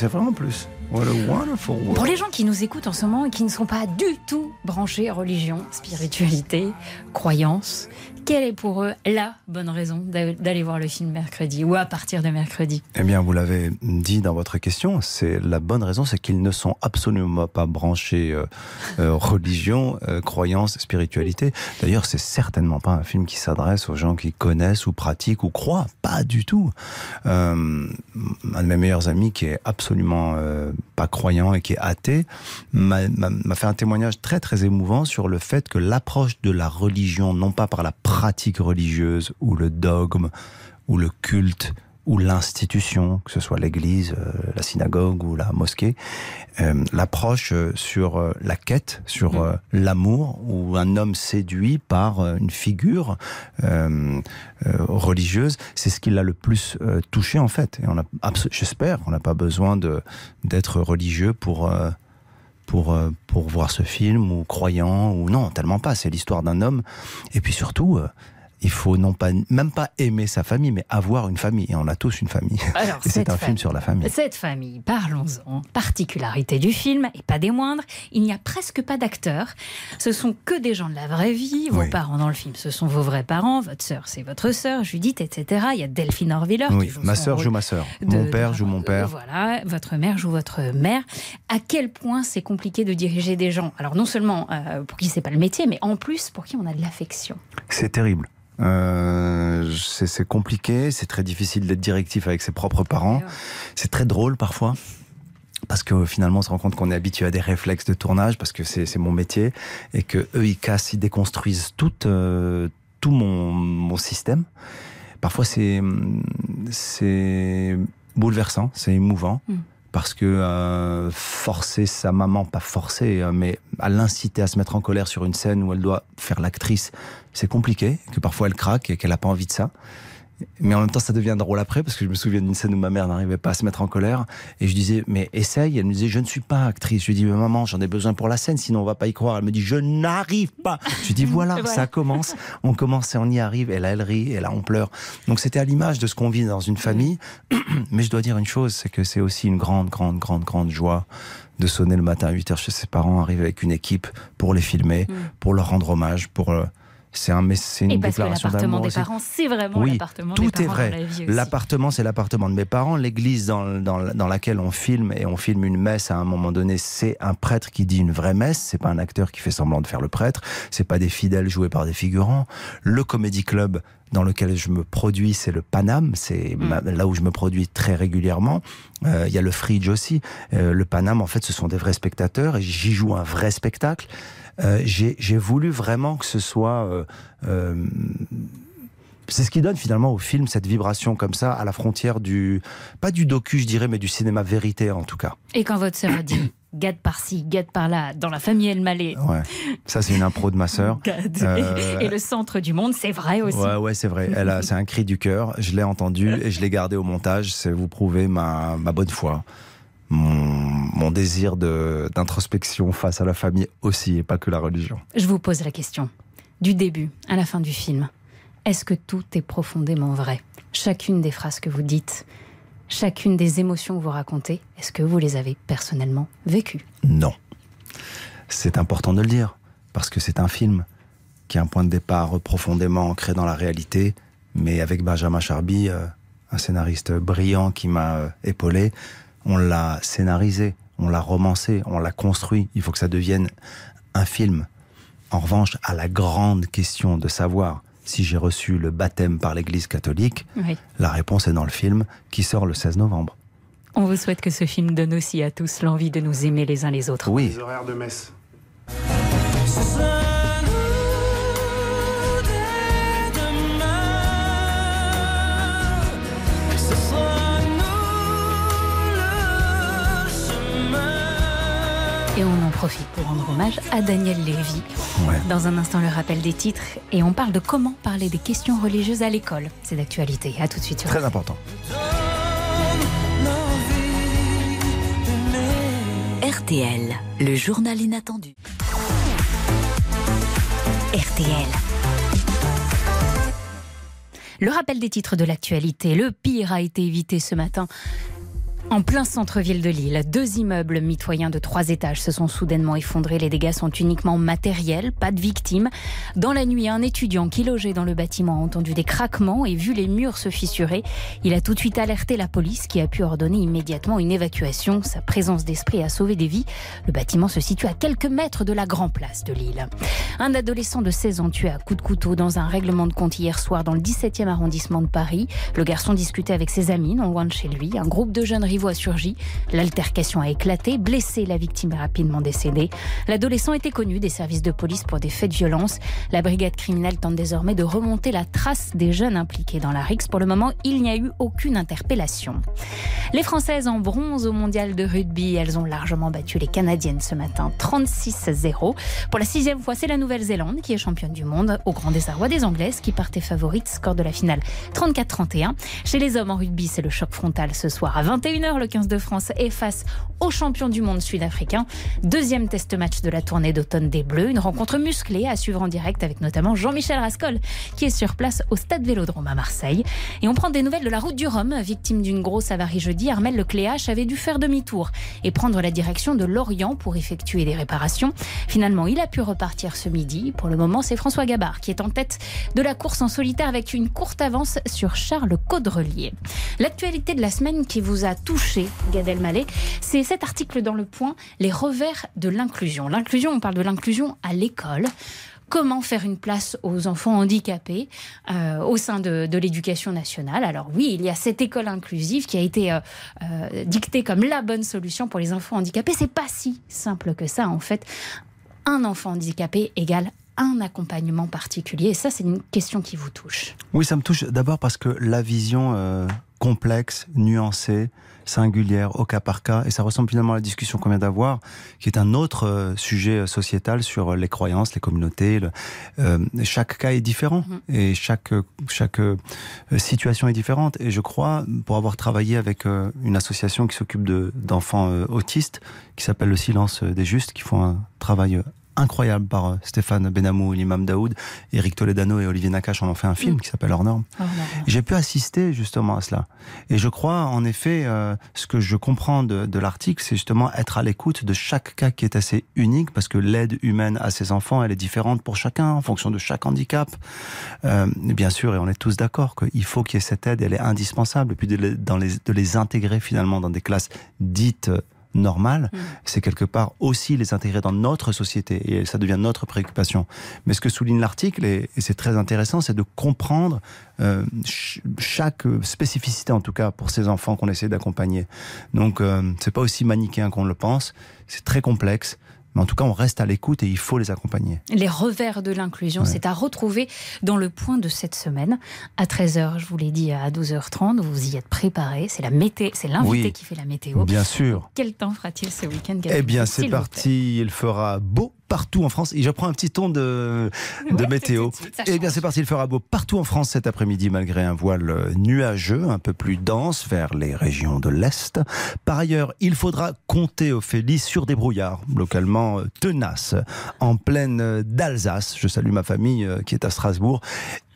Speaker 8: C'est vrai en plus. What a wonderful world.
Speaker 4: Pour les gens qui nous écoutent en ce moment et qui ne sont pas du tout branchés religion, spiritualité, croyance, quelle est pour eux la bonne raison d'a- d'aller voir le film mercredi ou à partir de mercredi?
Speaker 8: Eh bien, vous l'avez dit dans votre question, c'est la bonne raison, c'est qu'ils ne sont absolument pas branchés euh, euh, religion, euh, croyance, spiritualité. D'ailleurs, c'est certainement pas un film qui s'adresse aux gens qui connaissent ou pratiquent ou croient, pas du tout. Euh, un de mes meilleurs amis qui est absolument pas croyant et qui est athée m'a fait un témoignage très très émouvant sur le fait que l'approche de la religion, non pas par la pratique religieuse ou le dogme ou le culte ou l'institution, que ce soit l'église, euh, la synagogue ou la mosquée, euh, l'approche euh, sur la quête, sur euh, l'amour, où un homme séduit par une figure religieuse, c'est ce qui l'a le plus touché en fait. Et on a, j'espère, on n'a pas besoin de d'être religieux pour pour, pour voir ce film ou croyant ou non, tellement pas. C'est l'histoire d'un homme. Et puis surtout, il faut non pas, même pas aimer sa famille, mais avoir une famille. Et on a tous une famille.
Speaker 4: Alors,
Speaker 8: et c'est un film sur la famille.
Speaker 4: Cette famille, parlons-en. Particularité du film, et pas des moindres, il n'y a presque pas d'acteurs. Ce sont que des gens de la vraie vie. Vos
Speaker 8: Oui.
Speaker 4: parents dans le film, ce sont vos vrais parents. Votre sœur, c'est votre sœur, Judith, etc. Il y a Delphine Orviller
Speaker 8: Oui, ma sœur joue ma sœur.
Speaker 4: de-
Speaker 8: Mon père
Speaker 4: de-
Speaker 8: joue mon père.
Speaker 4: Voilà, votre mère joue votre mère. À quel point c'est compliqué de diriger des gens? Alors non seulement euh, pour qui c'est pas le métier, mais en plus pour qui on a de l'affection.
Speaker 8: C'est terrible. Euh, c'est compliqué, c'est très difficile d'être directif avec ses propres parents. C'est très drôle parfois. Parce que finalement, on se rend compte qu'on est habitué à des réflexes de tournage, parce que c'est mon métier, et que eux, ils cassent, ils déconstruisent tout, euh, tout mon, mon système. Parfois, c'est c'est bouleversant, c'est émouvant,
Speaker 4: Mm.
Speaker 8: Parce que euh, forcer sa maman, pas forcer, euh, mais à l'inciter à se mettre en colère sur une scène où elle doit faire l'actrice, c'est compliqué, que parfois elle craque et qu'elle n'a pas envie de ça. Mais en même temps, ça devient drôle après, parce que je me souviens d'une scène où ma mère n'arrivait pas à se mettre en colère. Et je disais, mais essaye. Elle me disait, je ne suis pas actrice. Je lui dis, mais maman, j'en ai besoin pour la scène, sinon on va pas y croire. Elle me dit, je n'arrive pas. Je lui dis, voilà,
Speaker 4: Voilà.
Speaker 8: ça commence. On commence et on y arrive. Et là, elle rit, et là, on pleure. Donc c'était à l'image de ce qu'on vit dans une famille. Mais je dois dire une chose, c'est que c'est aussi une grande, grande, grande, grande joie de sonner le matin à 8 heures chez ses parents, arriver avec une équipe pour les filmer, pour leur rendre hommage, pour. C'est un, mais c'est une
Speaker 4: Et parce que
Speaker 8: déclaration
Speaker 4: l'appartement
Speaker 8: d'amour
Speaker 4: des parents, c'est vraiment
Speaker 8: Oui,
Speaker 4: l'appartement
Speaker 8: tout
Speaker 4: des
Speaker 8: est
Speaker 4: parents
Speaker 8: vrai.
Speaker 4: dans la vie aussi.
Speaker 8: L'appartement, c'est l'appartement de mes parents. L'église dans, dans, dans laquelle on filme et on filme une messe à un moment donné, c'est un prêtre qui dit une vraie messe. C'est pas un acteur qui fait semblant de faire le prêtre. C'est pas des fidèles joués par des figurants. Le comédie club dans lequel je me produis, c'est le Paname. C'est ma- là où je me produis très régulièrement. Euh, Il y a le Fridge aussi. Euh, le Paname, en fait, ce sont des vrais spectateurs et j'y joue un vrai spectacle. Euh, J'ai voulu vraiment que ce soit c'est ce qui donne finalement au film cette vibration comme ça à la frontière du pas du docu je dirais mais du cinéma vérité en tout cas.
Speaker 4: Et quand votre sœur a dit gade par-ci, gade par-là, dans la famille El Malé,
Speaker 8: Ouais. Ça c'est une impro de ma sœur. Euh,
Speaker 4: et le centre du monde, c'est vrai aussi.
Speaker 8: Ouais, ouais, c'est vrai. Elle a, c'est un cri du cœur. Je l'ai entendu et je l'ai gardé au montage. C'est vous prouver ma, ma bonne foi, mon, mon désir de, d'introspection face à la famille aussi et pas que la religion.
Speaker 4: Je vous pose la question. Du début à la fin du film, est-ce que tout est profondément vrai? Chacune des phrases que vous dites, chacune des émotions que vous racontez, est-ce que vous les avez personnellement vécues?
Speaker 8: Non. C'est important de le dire, parce que c'est un film qui a un point de départ profondément ancré dans la réalité, mais avec Benjamin Charby, euh, un scénariste brillant qui m'a euh, épaulé, on l'a scénarisé, on l'a romancé, on l'a construit. Il faut que ça devienne un film. En revanche, à la grande question de savoir si j'ai reçu le baptême par l'Église catholique,
Speaker 4: Oui.
Speaker 8: la réponse est dans le film qui sort le 16 novembre.
Speaker 4: On vous souhaite que ce film donne aussi à tous l'envie de nous aimer les uns les autres.
Speaker 8: Oui.
Speaker 20: Les horaires de messe.
Speaker 4: Profite pour rendre hommage à Daniel Lévy.
Speaker 8: Ouais.
Speaker 4: Dans un instant, le rappel des titres. Et on parle de comment parler des questions religieuses à l'école. C'est d'actualité. À tout de suite sur
Speaker 8: Très important.
Speaker 3: RTL, le journal inattendu. RTL.
Speaker 4: Le rappel des titres de l'actualité. Le pire a été évité ce matin. En plein centre-ville de Lille, deux immeubles mitoyens de trois étages se sont soudainement effondrés. Les dégâts sont uniquement matériels, pas de victimes. Dans la nuit, un étudiant qui logeait dans le bâtiment a entendu des craquements et vu les murs se fissurer. Il a tout de suite alerté la police qui a pu ordonner immédiatement une évacuation. Sa présence d'esprit a sauvé des vies. Le bâtiment se situe à quelques mètres de la Grand Place de Lille. Un adolescent de 16 ans tué à coups de couteau dans un règlement de compte hier soir dans le 17e arrondissement de Paris. Le garçon discutait avec ses amis non loin de chez lui. Un groupe de jeunes rivaux a surgi. L'altercation a éclaté, blessé, la victime est rapidement décédée. L'adolescent était connu des services de police pour des faits de violence. La brigade criminelle tente désormais de remonter la trace des jeunes impliqués dans la RIX. Pour le moment, il n'y a eu aucune interpellation. Les Françaises en bronze au mondial de rugby, elles ont largement battu les Canadiennes ce matin, 36-0. Pour la sixième fois, c'est la Nouvelle-Zélande qui est championne du monde, au grand désarroi des Anglaises qui partaient favorites, score de la finale 34-31. Chez les hommes en rugby, c'est le choc frontal ce soir à 21h. Le 15 de France est face au champion du monde sud-africain. Deuxième test match de la tournée d'automne des Bleus, une rencontre musclée à suivre en direct avec notamment Jean-Michel Rascol qui est sur place au stade Vélodrome à Marseille. Et on prend des nouvelles de la route du Rhum, victime d'une grosse avarie jeudi. Armel Lecléache avait dû faire demi-tour et prendre la direction de Lorient pour effectuer des réparations. Finalement, il a pu repartir ce midi. Pour le moment, c'est François Gabard qui est en tête de la course en solitaire avec une courte avance sur Charles Caudrelier. L'actualité de la semaine qui vous a touché, Gad Elmaleh, c'est cet article dans Le Point, les revers de l'inclusion. L'inclusion, on parle de l'inclusion à l'école comment faire une place aux enfants handicapés euh, au sein de, l'éducation nationale? Alors oui, il y a cette école inclusive qui a été euh, euh, dictée comme la bonne solution pour les enfants handicapés. C'est pas si simple que ça en fait. Un enfant handicapé égale un accompagnement particulier. Et ça, c'est une question qui vous touche.
Speaker 8: Oui, ça me touche d'abord parce que la vision complexe, nuancée, singulière, au cas par cas, et ça ressemble finalement à la discussion qu'on vient d'avoir, qui est un autre euh, sujet sociétal sur les croyances, les communautés. le- euh, chaque cas est différent et chaque chaque euh, situation est différente. Et je crois, pour avoir travaillé avec euh, une association qui s'occupe de d'enfants euh, autistes, qui s'appelle le Silence des Justes, qui font un travail euh, incroyable par euh, Stéphane Benamou, l'imam Daoud, Eric Toledano et Olivier Nakache en ont fait un film qui s'appelle Hors Normes. J'ai pu assister justement à cela. Et je crois, en effet, euh, ce que je comprends de, de l'article, c'est justement être à l'écoute de chaque cas qui est assez unique, parce que l'aide humaine à ces enfants, elle est différente pour chacun, en fonction de chaque handicap. Euh, bien sûr, et on est tous d'accord qu'il faut qu'il y ait cette aide, elle est indispensable. Et puis de les, dans les, de les intégrer finalement dans des classes dites euh, normales, c'est quelque part aussi les intégrer dans notre société et ça devient notre préoccupation. Mais ce que souligne l'article, et, c'est très intéressant, c'est de comprendre euh, ch- chaque spécificité en tout cas pour ces enfants qu'on essaie d'accompagner. Donc euh, c'est pas aussi manichéen qu'on le pense, c'est très complexe. Mais en tout cas, on reste à l'écoute et il faut les accompagner.
Speaker 4: Les revers de l'inclusion, c'est à retrouver dans le point de cette semaine. À 13h, je vous l'ai dit, à 12h30, vous y êtes préparés. C'est la c'est l'invité
Speaker 8: Oui,
Speaker 4: qui fait la météo.
Speaker 8: Bien sûr.
Speaker 4: Quel temps fera-t-il ce week-end
Speaker 8: Eh bien, c'est parti. Il fera beau partout en France. Et je prends un petit ton de, de météo. Eh bien, c'est parti. Il fera beau partout en France cet après-midi, malgré un voile nuageux, un peu plus dense vers les régions de l'Est. Par ailleurs, il faudra compter, Ophélie, sur des brouillards localement euh, tenaces en plaine euh, d'Alsace. Je salue ma famille euh, qui est à Strasbourg.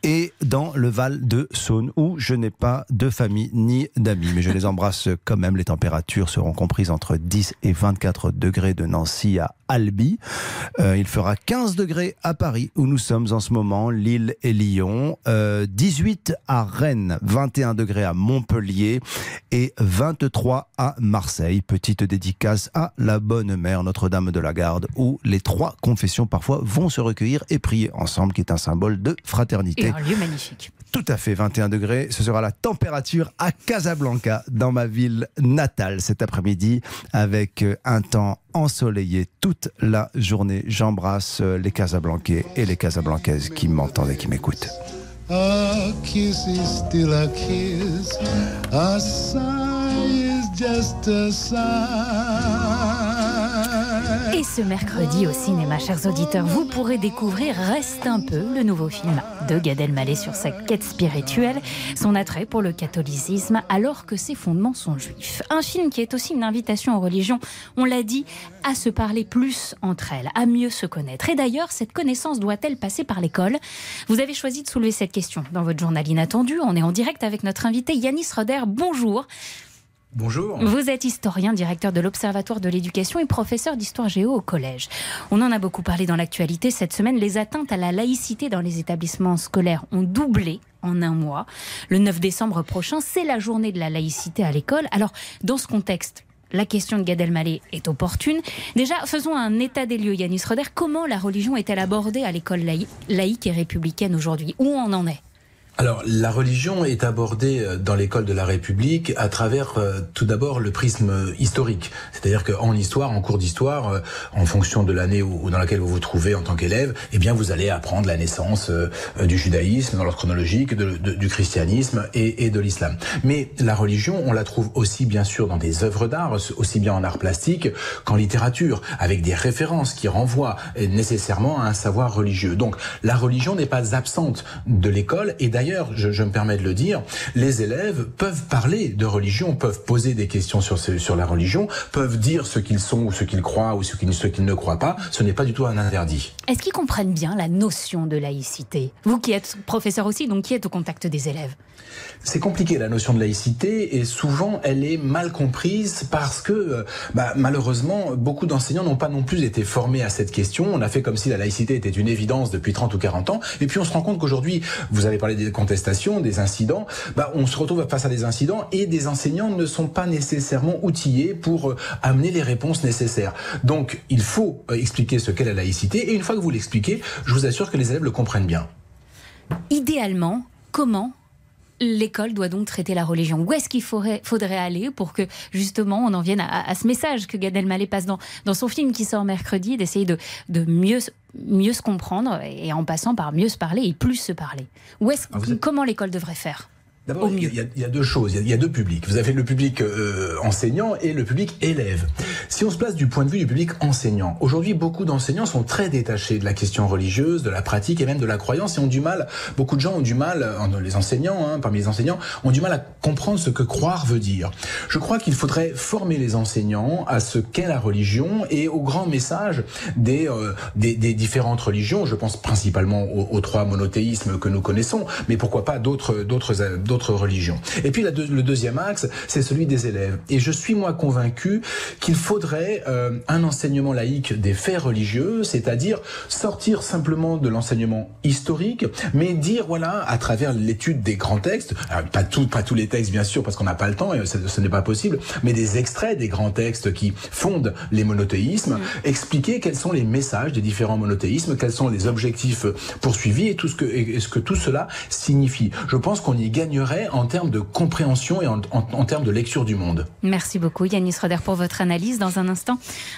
Speaker 8: Et dans le Val de Saône, où je n'ai pas de famille ni d'amis, mais je les embrasse quand même. Les températures seront comprises entre 10 et 24 degrés de Nancy à Albi. Euh, il fera 15 degrés à Paris, où nous sommes en ce moment, Lille et Lyon. Euh, 18 à Rennes, 21 degrés à Montpellier et 23 à Marseille. Petite dédicace à la bonne mère Notre-Dame de la Garde, où les trois confessions parfois vont se recueillir et prier ensemble, qui est un symbole de fraternité.
Speaker 4: Un lieu magnifique.
Speaker 8: Tout à fait, 21 degrés. Ce sera la température à Casablanca, dans ma ville natale, cet après-midi, avec euh, un temps ensoleillé toute la journée. J'embrasse euh, les Casablancais et les Casablancaises qui m'entendent et qui m'écoutent.
Speaker 20: A kiss is still a kiss. A sigh is just a sigh.
Speaker 4: Et ce mercredi au cinéma, chers auditeurs, vous pourrez découvrir Reste un peu, le nouveau film de Gad Elmaleh sur sa quête spirituelle, son attrait pour le catholicisme alors que ses fondements sont juifs. Un film qui est aussi une invitation aux religions, on l'a dit, à se parler plus entre elles, à mieux se connaître. Et d'ailleurs, cette connaissance doit-elle passer par l'école? Vous avez choisi de soulever cette question dans votre journal inattendu. On est en direct avec notre invité Yanis Roder. Bonjour.
Speaker 21: Bonjour.
Speaker 4: Vous êtes historien, directeur de l'Observatoire de l'éducation et professeur d'histoire géo au collège. On en a beaucoup parlé dans l'actualité cette semaine. Les atteintes à la laïcité dans les établissements scolaires ont doublé en un mois. Le 9 décembre prochain, c'est la journée de la laïcité à l'école. Alors, dans ce contexte, la question de Gad Elmaleh est opportune. Déjà, faisons un état des lieux, Yanis Roder. Comment la religion est-elle abordée à l'école laï- laïque et républicaine aujourd'hui? Où on en est?
Speaker 21: Alors, la religion est abordée euh, dans l'école de la République à travers euh, tout d'abord le prisme euh, historique. C'est-à-dire qu'en histoire, en cours d'histoire, euh, en fonction de l'année où, où dans laquelle vous vous trouvez en tant qu'élève, eh bien, vous allez apprendre la naissance euh, euh, du judaïsme dans l'ordre chronologique, de- de- du christianisme et, et de l'islam. Mais la religion, on la trouve aussi bien sûr dans des œuvres d'art, aussi bien en art plastique qu'en littérature, avec des références qui renvoient nécessairement à un savoir religieux. Donc, la religion n'est pas absente de l'école et d'ailleurs, je, je me permets de le dire, les élèves peuvent parler de religion, peuvent poser des questions sur, sur la religion, peuvent dire ce qu'ils sont ou ce qu'ils croient ou ce qu'ils ce qu'ils ne croient pas. Ce n'est pas du tout un interdit.
Speaker 4: Est-ce qu'ils comprennent bien la notion de laïcité? Vous qui êtes professeur aussi, donc qui êtes au contact des élèves?
Speaker 21: C'est compliqué la notion de laïcité et souvent elle est mal comprise parce que euh, bah, malheureusement beaucoup d'enseignants n'ont pas non plus été formés à cette question. On a fait comme si la laïcité était une évidence depuis 30 ou 40 ans et puis on se rend compte qu'aujourd'hui, vous avez parlé des contestations, des incidents, bah, on se retrouve face à des incidents et des enseignants ne sont pas nécessairement outillés pour euh, amener les réponses nécessaires. Donc il faut euh, expliquer ce qu'est la laïcité et une fois que vous l'expliquez, je vous assure que les élèves le comprennent bien.
Speaker 4: Idéalement, comment l'école doit donc traiter la religion. Où est-ce qu'il faudrait, faudrait aller pour que justement on en vienne à, à ce message que Gad Elmaleh passe dans, dans son film qui sort mercredi, d'essayer de, de mieux, mieux se comprendre et en passant par mieux se parler et plus se parler. Où est-ce,
Speaker 21: Ah, êtes-
Speaker 4: Comment l'école devrait faire?
Speaker 21: D'abord, il, y a- il y a deux choses, il y a, il y a deux publics. Vous avez le public euh, enseignant et le public élève. Si on se place du point de vue du public enseignant, aujourd'hui, beaucoup d'enseignants sont très détachés de la question religieuse, de la pratique et même de la croyance et ont du mal, beaucoup de gens ont du mal, euh, les enseignants, hein, parmi les enseignants, ont du mal à comprendre ce que croire veut dire. Je crois qu'il faudrait former les enseignants à ce qu'est la religion et au grand message des, euh, des, des différentes religions. Je pense principalement aux, trois monothéismes que nous connaissons, mais pourquoi pas d'autres d'autres euh, d'autres religions. Et puis le deuxième axe, c'est celui des élèves. Et je suis moi convaincu qu'il faudrait euh, un enseignement laïque des faits religieux, c'est-à-dire sortir simplement de l'enseignement historique, mais dire voilà à travers l'étude des grands textes, alors, pas tout, pas tous les textes bien sûr parce qu'on n'a pas le temps et ce, ce n'est pas possible, mais des extraits des grands textes qui fondent les monothéismes, expliquer quels sont les messages des différents monothéismes, quels sont les objectifs poursuivis et tout ce que et ce que tout cela signifie. Je pense qu'on y gagnerait en termes de compréhension et en, en- en termes de lecture du monde.
Speaker 4: Merci beaucoup Yanis Roder pour votre analyse. Dans un instant,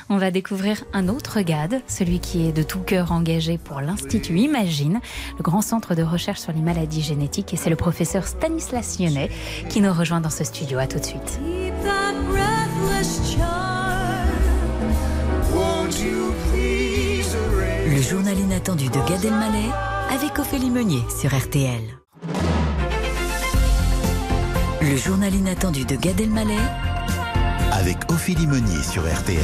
Speaker 4: on va découvrir un autre GAD, celui qui est de tout cœur engagé pour l'Institut Imagine, le grand centre de recherche sur les maladies génétiques. Et c'est le professeur Stanislas Lyonnais qui nous rejoint dans ce studio. À tout de suite.
Speaker 3: Le journal inattendu de Gad Elmaleh avec Ophélie Meunier sur RTL. Le journal inattendu de Gad Elmaleh
Speaker 1: Avec Ophélie Meunier sur RTL.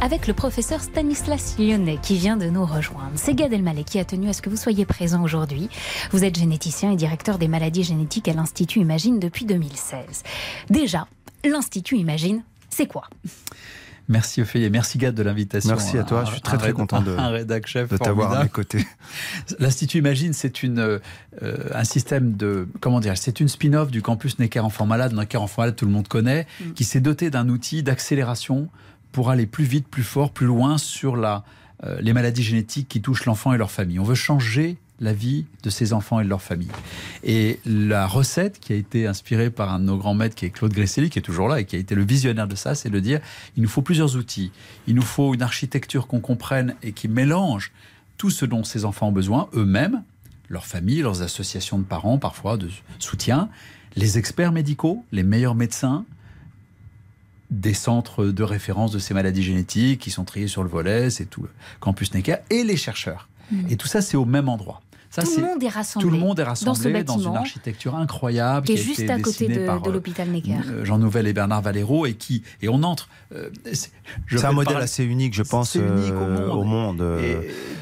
Speaker 4: Avec le professeur Stanislas Lyonnais qui vient de nous rejoindre. C'est Gad Elmaleh qui a tenu à ce que vous soyez présent aujourd'hui. Vous êtes généticien et directeur des maladies génétiques à l'Institut Imagine depuis 2016. Déjà, l'Institut Imagine, c'est quoi?
Speaker 22: Merci Ophélie et merci Gad de l'invitation.
Speaker 8: Merci à toi, je suis très, très content de-
Speaker 22: un rédac chef
Speaker 8: de t'avoir à mes
Speaker 22: formidable. L'Institut Imagine, c'est une, euh, un système de. Comment dire C'est une spin-off du campus Necker Enfants Malades. Necker Enfants Malades, tout le monde connaît,
Speaker 8: Mm.
Speaker 22: qui s'est doté d'un outil d'accélération pour aller plus vite, plus fort, plus loin sur la, euh, les maladies génétiques qui touchent l'enfant et leur famille. On veut changer la vie de ces enfants et de leur famille. Et la recette qui a été inspirée par un de nos grands maîtres, qui est Claude Gresselli, qui est toujours là et qui a été le visionnaire de ça, c'est de dire il nous faut plusieurs outils. Il nous faut une architecture qu'on comprenne et qui mélange tout ce dont ces enfants ont besoin, eux-mêmes, leurs familles, leurs associations de parents, parfois de soutien, les experts médicaux, les meilleurs médecins, des centres de référence de ces maladies génétiques qui sont triés sur le volet, c'est tout le campus Necker, et les chercheurs.
Speaker 4: Mm.
Speaker 22: Et tout ça, c'est au même endroit. Ça,
Speaker 4: Tout le monde est rassemblé
Speaker 22: Tout le monde est
Speaker 4: dans ce
Speaker 22: rassemblé dans, une architecture incroyable
Speaker 4: qui est
Speaker 22: a
Speaker 4: juste
Speaker 22: été
Speaker 4: à côté
Speaker 22: dessinée
Speaker 4: de,
Speaker 22: par,
Speaker 4: de
Speaker 22: euh,
Speaker 4: l'hôpital Necker.
Speaker 22: euh, Jean Nouvel et Bernard Valero et qui et on entre. euh, c'est
Speaker 8: un modèle
Speaker 22: parler-
Speaker 8: assez unique, je pense,
Speaker 22: c'est unique au monde.
Speaker 8: au monde.
Speaker 22: Et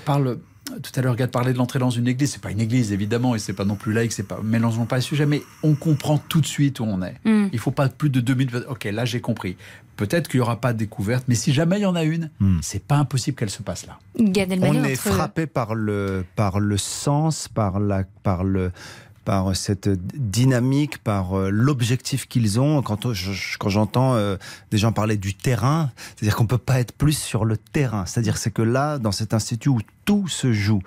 Speaker 22: parle. Tout à l'heure, Gad parlait de l'entrée dans une église. C'est pas une église, évidemment, et c'est pas non plus laïque. C'est pas mélangeons pas les sujets, mais on comprend tout de suite où on est.
Speaker 4: Mm.
Speaker 22: Il faut pas plus de 2000. Ok, là j'ai compris. Peut-être qu'il y aura pas de découverte, mais si jamais il y en a une, c'est pas impossible qu'elle se passe là.
Speaker 4: Gad Elmaleh,
Speaker 8: On est
Speaker 4: entre-
Speaker 8: frappé par le, par le sens, par, la, par, le, par cette dynamique, par euh, l'objectif qu'ils ont. Quand, je- quand j'entends euh, des gens parler du terrain, c'est-à-dire qu'on ne peut pas être plus sur le terrain. C'est-à-dire c'est que là, dans cet institut où tout se joue,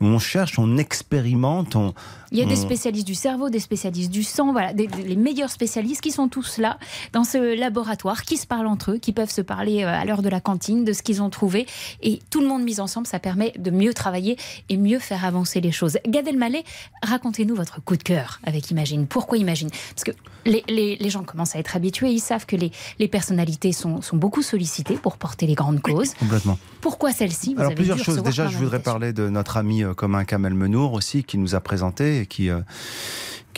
Speaker 8: on cherche, on expérimente, on,
Speaker 4: Il y a des spécialistes du cerveau, des spécialistes du sang, voilà, des- des- les meilleurs spécialistes qui sont tous là dans ce laboratoire, qui se parlent entre eux, qui peuvent se parler euh, à l'heure de la cantine, de ce qu'ils ont trouvé. Et tout le monde mis ensemble, ça permet de mieux travailler et mieux faire avancer les choses. Gad Elmaleh, racontez-nous votre coup de cœur avec Imagine. Pourquoi Imagine? Parce que les, les- les gens commencent à être habitués, ils savent que les, les personnalités sont, sont beaucoup sollicitées pour porter les grandes causes.
Speaker 8: complètement.
Speaker 4: Pourquoi celle-ci
Speaker 8: Alors plusieurs choses. Déjà, je voudrais parler de notre ami euh, commun Kamel Menour aussi, qui nous a présenté et qui euh,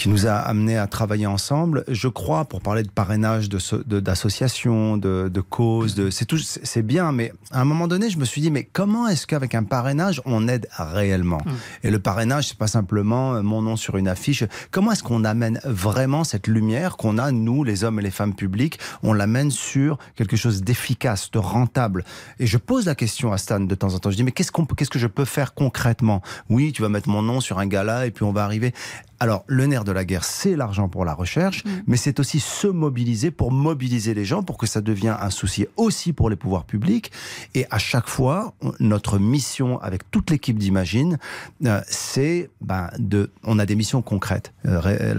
Speaker 8: qui nous a amené à travailler ensemble. Je crois, pour parler de parrainage de- d'associations, de, de, causes, de, c'est tout, c'est c'est bien, mais à un moment donné, je me suis dit, mais comment est-ce qu'avec un parrainage, on aide réellement? Et le parrainage, c'est pas simplement euh, mon nom sur une affiche. Comment est-ce qu'on amène vraiment cette lumière qu'on a, nous, les hommes et les femmes publics, on l'amène sur quelque chose d'efficace, de rentable Et je pose la question à Stan de temps en temps. Je dis, mais qu'est-ce qu'on, qu'est-ce que je peux faire concrètement? Oui, tu vas mettre mon nom sur un gala et puis on va arriver. Alors, le nerf de la guerre, c'est l'argent pour la recherche, mais c'est aussi se mobiliser pour mobiliser les gens, pour que ça devienne un souci aussi pour les pouvoirs publics. Et à chaque fois, on- notre mission avec toute l'équipe d'Imagine, euh, c'est ben, de. On a des missions concrètes. Euh,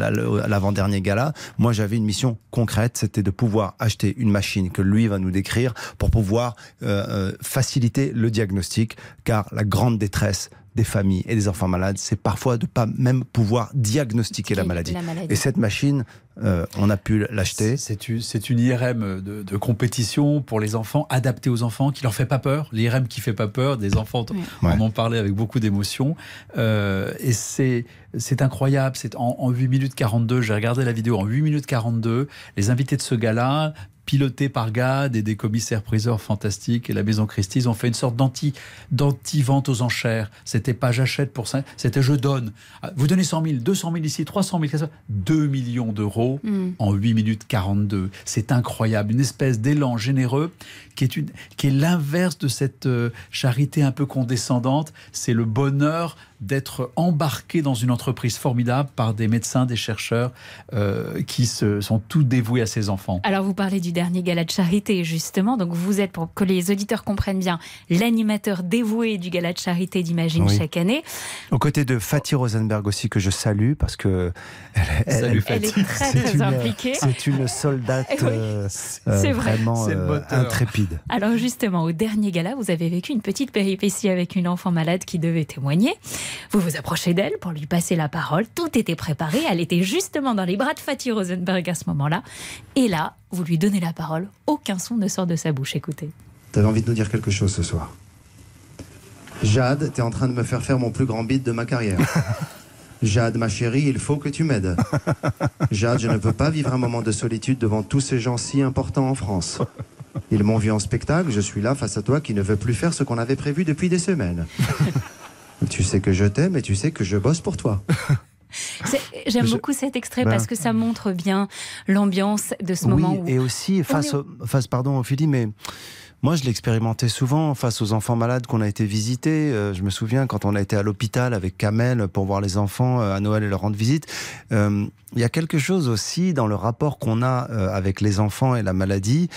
Speaker 8: L'avant-dernier gala, moi j'avais une mission concrète, c'était de pouvoir acheter une machine que lui va nous décrire pour pouvoir euh, euh, faciliter le diagnostic, car la grande détresse des familles et des enfants malades, c'est parfois de pas même pouvoir diagnostiquer la maladie.
Speaker 4: la maladie.
Speaker 8: Et cette machine, euh, on a pu l'acheter.
Speaker 22: C'est une, IRM de, de compétition pour les enfants, adaptée aux enfants, qui leur fait pas peur. L'IRM qui fait pas peur, des enfants, on
Speaker 8: Ouais.
Speaker 22: en parlait avec beaucoup d'émotion. Euh, et c'est, c'est incroyable. C'est en, en 8 minutes 42, j'ai regardé la vidéo en 8 minutes 42. Les invités de ce gala, pilotés par Gad et des commissaires-priseurs fantastiques et la Maison Christie, ils ont fait une sorte d'anti, d'anti-vente aux enchères. C'était pas j'achète pour ça, c'était je donne. Ah, Vous donnez 100 000, 200 000 ici, 300 000, 400 000, 2 millions d'euros
Speaker 4: Mm.
Speaker 22: en 8 minutes 42. C'est incroyable, une espèce d'élan généreux qui est, une, qui est l'inverse de cette euh, charité un peu condescendante. C'est le bonheur d'être embarqué dans une entreprise formidable par des médecins, des chercheurs euh, qui se, sont tout dévoués à ces enfants.
Speaker 4: Alors vous parlez du dernier gala de charité justement, donc vous êtes pour que les auditeurs comprennent bien l'animateur dévoué du gala de charité d'Imagine
Speaker 8: Oui.
Speaker 4: chaque année.
Speaker 8: Aux côtés de Fatih Rosenberg aussi, que je salue, parce que elle,
Speaker 4: Salut, Elle est Fatih. très,
Speaker 8: c'est
Speaker 4: très
Speaker 8: une-
Speaker 4: impliquée.
Speaker 8: C'est une soldate
Speaker 4: Eh oui,
Speaker 8: euh,
Speaker 4: c'est
Speaker 8: euh,
Speaker 4: vrai.
Speaker 8: vraiment euh, intrépide.
Speaker 4: Alors justement, au dernier gala, vous avez vécu une petite péripétie avec une enfant malade qui devait témoigner. Vous vous approchez d'elle pour lui passer la parole. Tout était préparé. Elle était justement dans les bras de Fatih Rosenberg à ce moment-là. Et là, vous lui donnez la parole. Aucun son ne sort de sa bouche. Écoutez.
Speaker 18: T'avais envie de nous dire quelque chose ce soir. Jade, t'es en train de me faire faire mon plus grand beat de ma carrière. Jade, ma chérie, il faut que tu m'aides. Jade, je ne peux pas vivre un moment de solitude devant tous ces gens si importants en France. Ils m'ont vu en spectacle, je suis là face à toi qui ne veut plus faire ce qu'on avait prévu depuis des semaines. tu sais que je t'aime et tu sais que je bosse pour toi.
Speaker 4: J'aime
Speaker 8: Je-
Speaker 4: beaucoup cet extrait
Speaker 8: Ben.
Speaker 4: parce que ça montre bien l'ambiance de ce
Speaker 8: oui,
Speaker 4: moment où
Speaker 8: et aussi face, au, face pardon, Ophélie, mais moi je l'ai expérimenté souvent face aux enfants malades qu'on a été visités. Euh, je me souviens quand on a été à l'hôpital avec Kamel pour voir les enfants euh, à Noël et leur rendre visite. Euh, il y a quelque chose aussi dans le rapport qu'on a euh, avec les enfants et la maladie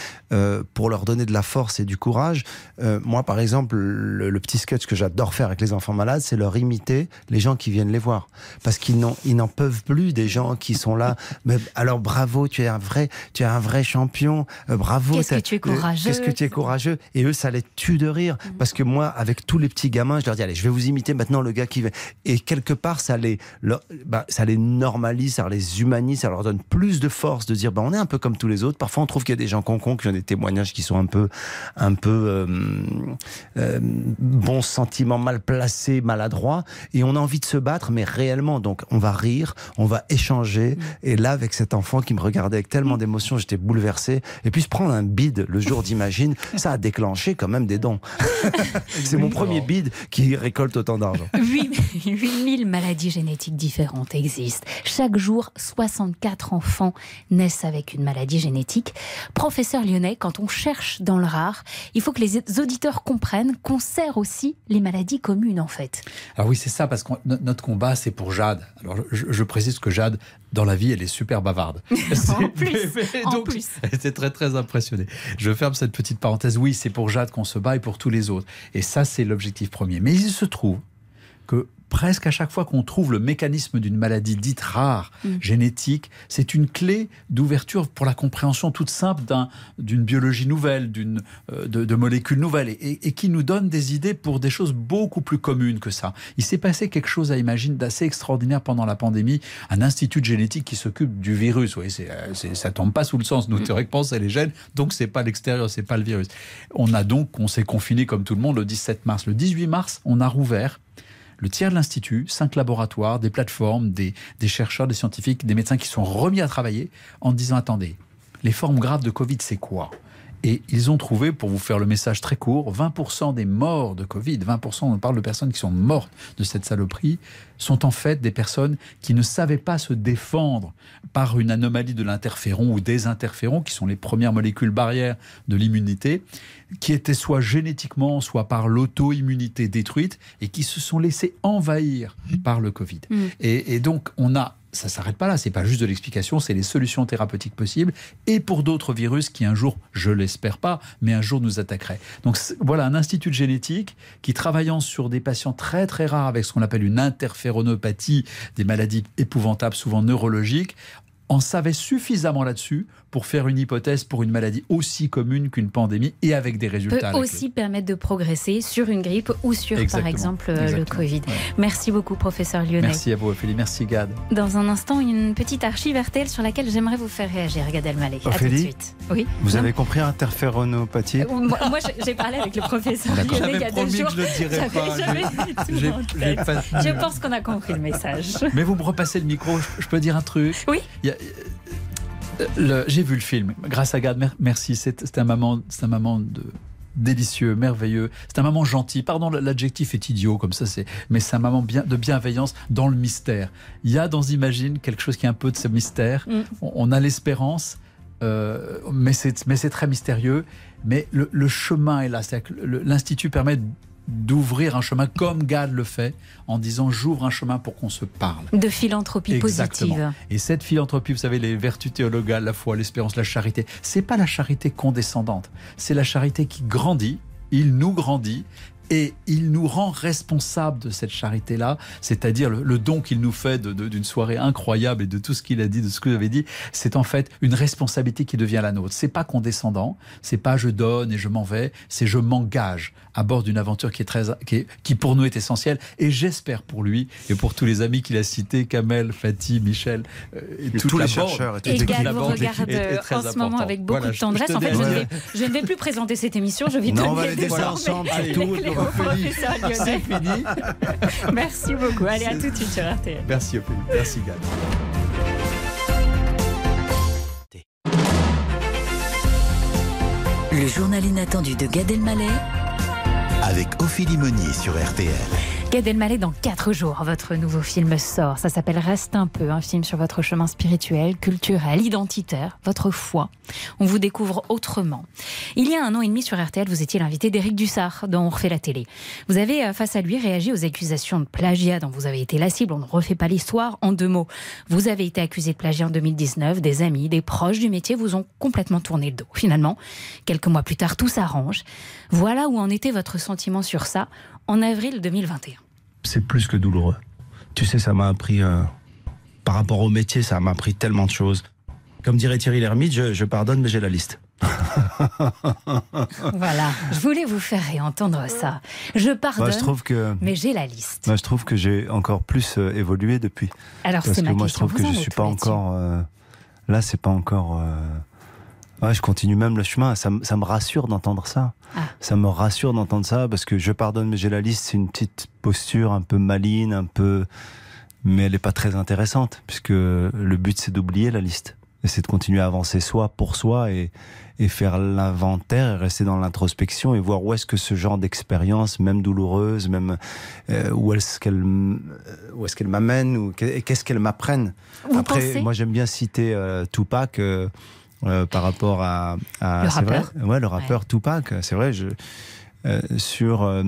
Speaker 8: pour leur donner de la force et du courage. Moi, par exemple, le, le petit sketch que j'adore faire avec les enfants malades, c'est leur imiter les gens qui viennent les voir, parce qu'ils n'en ils n'en peuvent plus des gens qui sont là. Mais alors bravo, tu es un vrai, tu es un vrai champion. Bravo.
Speaker 4: Qu'est-ce que tu es courageux.
Speaker 8: Qu'est-ce que tu es courageux. Et eux, ça les tue de rire, parce que moi, avec tous les petits gamins, je leur dis allez, je vais vous imiter maintenant le gars qui va. Et quelque part, ça les, leur- bah, ça les normalise, ça les humanise, ça leur donne plus de force de dire bah, on est un peu comme tous les autres. Parfois, on trouve qu'il y a des gens concons qui ont des témoignages qui sont un peu, un peu euh, euh, bons sentiments mal placés, maladroits, et on a envie de se battre, mais réellement. Donc, on va rire, on va échanger. Et là, avec cet enfant qui me regardait avec tellement d'émotion, j'étais bouleversé. Et puis, se prendre un bide le jour d'Imagine, ça a déclenché quand même des dons. C'est mon premier bide qui récolte autant d'argent.
Speaker 4: 8000 maladies génétiques différentes existent. Chaque jour, 64 enfants naissent avec une maladie génétique. Professeur Lyonnais, quand on cherche dans le rare, il faut que les auditeurs comprennent qu'on sert aussi les maladies communes en fait.
Speaker 22: Ah oui, c'est ça, parce que no- notre combat, c'est pour Jade. Alors, je, je précise que Jade, dans la vie, elle est super bavarde.
Speaker 4: en plus,
Speaker 22: donc,
Speaker 4: plus.
Speaker 22: Elle était très, très impressionnée. Je ferme cette petite parenthèse. Oui, c'est pour Jade qu'on se bat et pour tous les autres. Et ça, c'est l'objectif premier. Mais il se trouve que presque à chaque fois qu'on trouve le mécanisme d'une maladie dite rare,
Speaker 4: Mm.
Speaker 22: génétique, c'est une clé d'ouverture pour la compréhension toute simple d'un- d'une biologie nouvelle, d'une euh, de, de molécules nouvelles, et, et- et qui nous donne des idées pour des choses beaucoup plus communes que ça. Il s'est passé quelque chose à imaginer d'assez extraordinaire pendant la pandémie, un institut de génétique qui s'occupe du virus. Oui, c'est, euh, c'est- ça tombe pas sous le sens. Nous, théoriquement, c'est les gènes, donc c'est pas l'extérieur, c'est pas le virus. On a donc, on s'est confiné comme tout le monde le 17 mars. Le 18 mars, on a rouvert le tiers de l'Institut, cinq laboratoires, des plateformes, des, chercheurs, des scientifiques, des médecins qui sont remis à travailler en disant attendez, les formes graves de Covid, c'est quoi? Et ils ont trouvé, pour vous faire le message très court, 20% des morts de Covid, 20%, on parle de personnes qui sont mortes de cette saloperie, sont en fait des personnes qui ne savaient pas se défendre par une anomalie de l'interféron ou des interférons, qui sont les premières molécules barrières de l'immunité, qui étaient soit génétiquement, soit par l'auto-immunité détruite, et qui se sont laissés envahir par le Covid.
Speaker 4: Mm.
Speaker 22: Et, et donc, on a, ça s'arrête pas là, c'est pas juste de l'explication, c'est les solutions thérapeutiques possibles, et pour d'autres virus qui un jour, je l'espère pas, mais un jour nous attaqueraient. Donc voilà, un institut de génétique qui, travaillant sur des patients très très rares avec ce qu'on appelle une interféronopathie, des maladies épouvantables, souvent neurologiques, en savait suffisamment là-dessus pour faire une hypothèse pour une maladie aussi commune qu'une pandémie et avec des résultats.
Speaker 4: peut aussi permettre de progresser sur une grippe ou sur, par exemple, euh, le Covid. Merci beaucoup, professeur Lyonnais.
Speaker 22: Merci à vous, Ophélie. Merci, Gad.
Speaker 4: Dans un instant, une petite archive RTL sur laquelle j'aimerais vous faire réagir, Gad Elmaleh.
Speaker 8: Ophélie,
Speaker 4: à tout de suite. Oui.
Speaker 8: Vous avez compris interféronopathie
Speaker 4: euh, Moi, moi j'ai parlé avec le professeur Lyonnais il y a deux jours.
Speaker 8: je le dirais
Speaker 4: pas. Je pense qu'on a compris le message.
Speaker 22: Mais vous me repassez le micro, je peux dire un truc
Speaker 4: Oui.
Speaker 22: Il y a, j'ai vu le film. Grâce à Gad, merci. C'est un moment, c'est un de délicieux, merveilleux. C'est un moment gentil. Pardon, l'adjectif est idiot comme ça, c'est, mais c'est un moment bien, de bienveillance dans le mystère. Il y a dans Imagine quelque chose qui est un peu de ce mystère. Mm. On, a l'espérance, euh, mais c'est, mais c'est très mystérieux. Mais le, le chemin est là. L'institut permet d'ouvrir un chemin comme Gad le fait en disant j'ouvre un chemin pour qu'on se parle.
Speaker 4: De philanthropie positive.
Speaker 22: Et cette philanthropie, vous savez, les vertus théologales, la foi, l'espérance, la charité, c'est pas la charité condescendante, c'est la charité qui grandit, il nous grandit et il nous rend responsables de cette charité-là, c'est-à-dire le, don qu'il nous fait d'une soirée incroyable et de tout ce qu'il a dit, de ce que vous avez dit, c'est en fait une responsabilité qui devient la nôtre. C'est pas condescendant, c'est pas je donne et je m'en vais, c'est je m'engage à bord d'une aventure qui est très, qui, qui, pour nous est essentielle. Et j'espère pour lui et pour tous les amis qu'il a cités, Kamel, Fatih, Michel,
Speaker 8: euh, et, tous les chercheurs.
Speaker 4: Et, et Gad vous regarde en ce moment avec beaucoup de tendresse. en fait, je, ne vais, je ne, vais, plus présenter cette émission. Je vais
Speaker 8: non, on va ensemble,
Speaker 4: C'est fini. Merci beaucoup. Allez, à tout de suite sur RTL.
Speaker 22: Merci, Ophélie. Merci, Gad.
Speaker 3: Le journal inattendu de Gad Elmaleh
Speaker 1: avec Ophélie Meunier sur RTL.
Speaker 4: Gad Elmaleh dans 4 jours, votre nouveau film sort. Ça s'appelle Reste un peu, un film sur votre chemin spirituel, culturel, identitaire, votre foi. On vous découvre autrement. Il y a un an et demi sur RTL, vous étiez l'invité d'Éric Dussard dont On refait la télé. Vous avez euh, face à lui réagi aux accusations de plagiat dont vous avez été la cible. On ne refait pas l'histoire en deux mots. Vous avez été accusé de plagiat en 2019. Des amis, des proches du métier vous ont complètement tourné le dos. Finalement, quelques mois plus tard, tout s'arrange. Voilà où en était votre sentiment sur ça en avril 2021
Speaker 8: c'est plus que douloureux. Tu sais, ça m'a appris, euh, par rapport au métier, ça m'a appris tellement de choses. Comme dirait Thierry Lhermitte, je, pardonne, mais j'ai la liste.
Speaker 4: voilà, je voulais vous faire réentendre ça. Je pardonne, je trouve que, mais j'ai la liste.
Speaker 8: Moi, je trouve que j'ai encore plus euh, évolué depuis.
Speaker 4: Alors,
Speaker 8: Parce
Speaker 4: que
Speaker 8: moi, je trouve que je suis pas encore. Euh, là, c'est pas encore. Ouais, je continue même le chemin. Ça, ça me rassure d'entendre ça. Ah. Ça me rassure d'entendre ça parce que je pardonne, mais j'ai la liste. C'est une petite posture un peu maligne, un peu. Mais elle n'est pas très intéressante puisque le but c'est d'oublier la liste. Et c'est de continuer à avancer soi pour soi et, et faire l'inventaire et rester dans l'introspection et voir où est-ce que ce genre d'expérience, même douloureuse, même euh, où est-ce qu'elle où est-ce qu'elle m'amène ou qu'est-ce qu'elle m'apprenne? Après, moi j'aime bien citer euh, Tupac. Euh, euh, par rapport à,
Speaker 4: le rappeur.
Speaker 8: ouais, le rappeur Tupac. C'est vrai. Je, euh, sur, euh,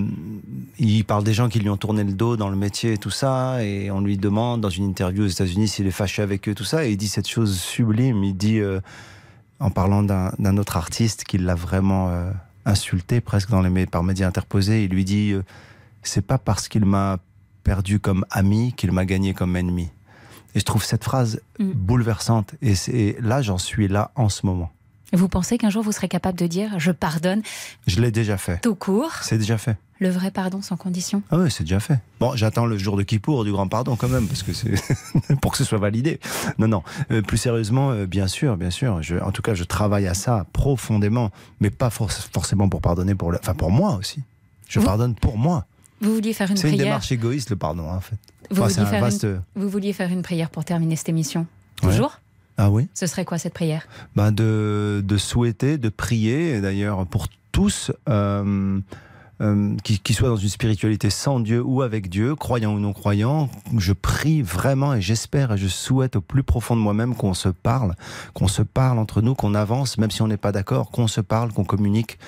Speaker 8: il parle des gens qui lui ont tourné le dos dans le métier et tout ça, et on lui demande dans une interview aux États-Unis s'il est fâché avec eux, tout ça, et il dit cette chose sublime. Il dit, en parlant d'un autre artiste qui l'a vraiment insulté presque dans les par médias interposés, il lui dit c'est pas parce qu'il m'a perdu comme ami qu'il m'a gagné comme ennemi. Et je trouve cette phrase mm. bouleversante. Et, là, j'en suis là en ce moment.
Speaker 4: Vous pensez qu'un jour vous serez capable de dire je pardonne
Speaker 8: Je l'ai déjà fait.
Speaker 4: Tout court
Speaker 8: C'est déjà fait.
Speaker 4: Le vrai pardon sans condition?
Speaker 8: Ah oui, c'est déjà fait. Bon, j'attends le jour de Kippour du grand pardon quand même, parce que c'est pour que ce soit validé. Non, non. Euh, plus sérieusement, euh, bien sûr, bien sûr. Je, en tout cas, je travaille à ça profondément, mais pas forcément pour pardonner pour le, enfin pour moi aussi. Je pardonne pour moi.
Speaker 4: Vous vouliez faire une
Speaker 8: prière
Speaker 4: C'est
Speaker 8: une démarche égoïste le pardon, en fait.
Speaker 4: Vous, vouliez faire une... prière pour terminer cette émission Toujours?
Speaker 8: Ah oui.
Speaker 4: Ce serait quoi cette prière?
Speaker 8: Ben de, de, souhaiter, de prier, d'ailleurs pour tous, euh, euh, qui, soient dans une spiritualité sans Dieu ou avec Dieu, croyants ou non croyants, je prie vraiment et j'espère et je souhaite au plus profond de moi-même qu'on se parle, qu'on se parle entre nous, qu'on avance, même si on n'est pas d'accord, qu'on se parle, qu'on communique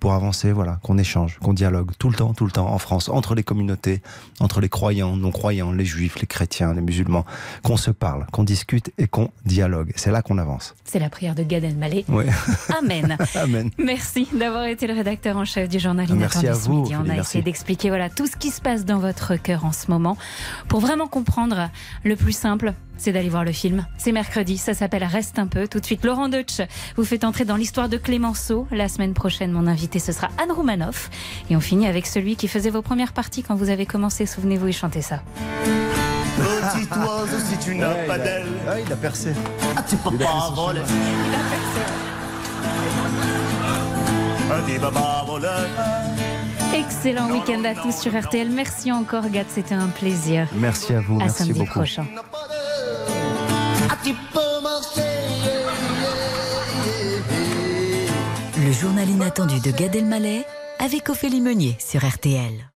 Speaker 8: pour avancer, voilà, qu'on échange, qu'on dialogue tout le temps, tout le temps en France, entre les communautés, entre les croyants, non-croyants, les juifs, les chrétiens, les musulmans, qu'on se parle, qu'on discute et qu'on dialogue. C'est là qu'on avance.
Speaker 4: C'est la prière de Gad Elmaleh.
Speaker 8: Oui.
Speaker 4: Amen.
Speaker 8: Amen.
Speaker 4: Merci d'avoir été le rédacteur en chef du journal
Speaker 8: Merci à vous.
Speaker 4: Midi. On a essayé d'expliquer voilà tout ce qui se passe dans votre cœur en ce moment pour vraiment comprendre le plus simple c'est d'aller voir le film. C'est mercredi, ça s'appelle Reste un peu. Tout de suite, Laurent Deutsch vous fait entrer dans l'histoire de Clémenceau. La semaine prochaine, mon invité, ce sera Anne Roumanoff. Et on finit avec celui qui faisait vos premières parties quand vous avez commencé. Souvenez-vous, il chantait ça.
Speaker 5: Petit oiseau, si tu n'as pas d'aile.
Speaker 8: Ah, il a percé.
Speaker 5: Ah, tu peux pas voler. Ah, dis, baba, voleur.
Speaker 4: Excellent week-end à tous sur RTL. Merci encore, Gad. C'était un plaisir.
Speaker 8: Merci à vous.
Speaker 4: À
Speaker 8: merci
Speaker 4: samedi
Speaker 8: beaucoup.
Speaker 4: prochain.
Speaker 3: Le journal inattendu de Gad Elmaleh avec Ophélie Meunier sur RTL.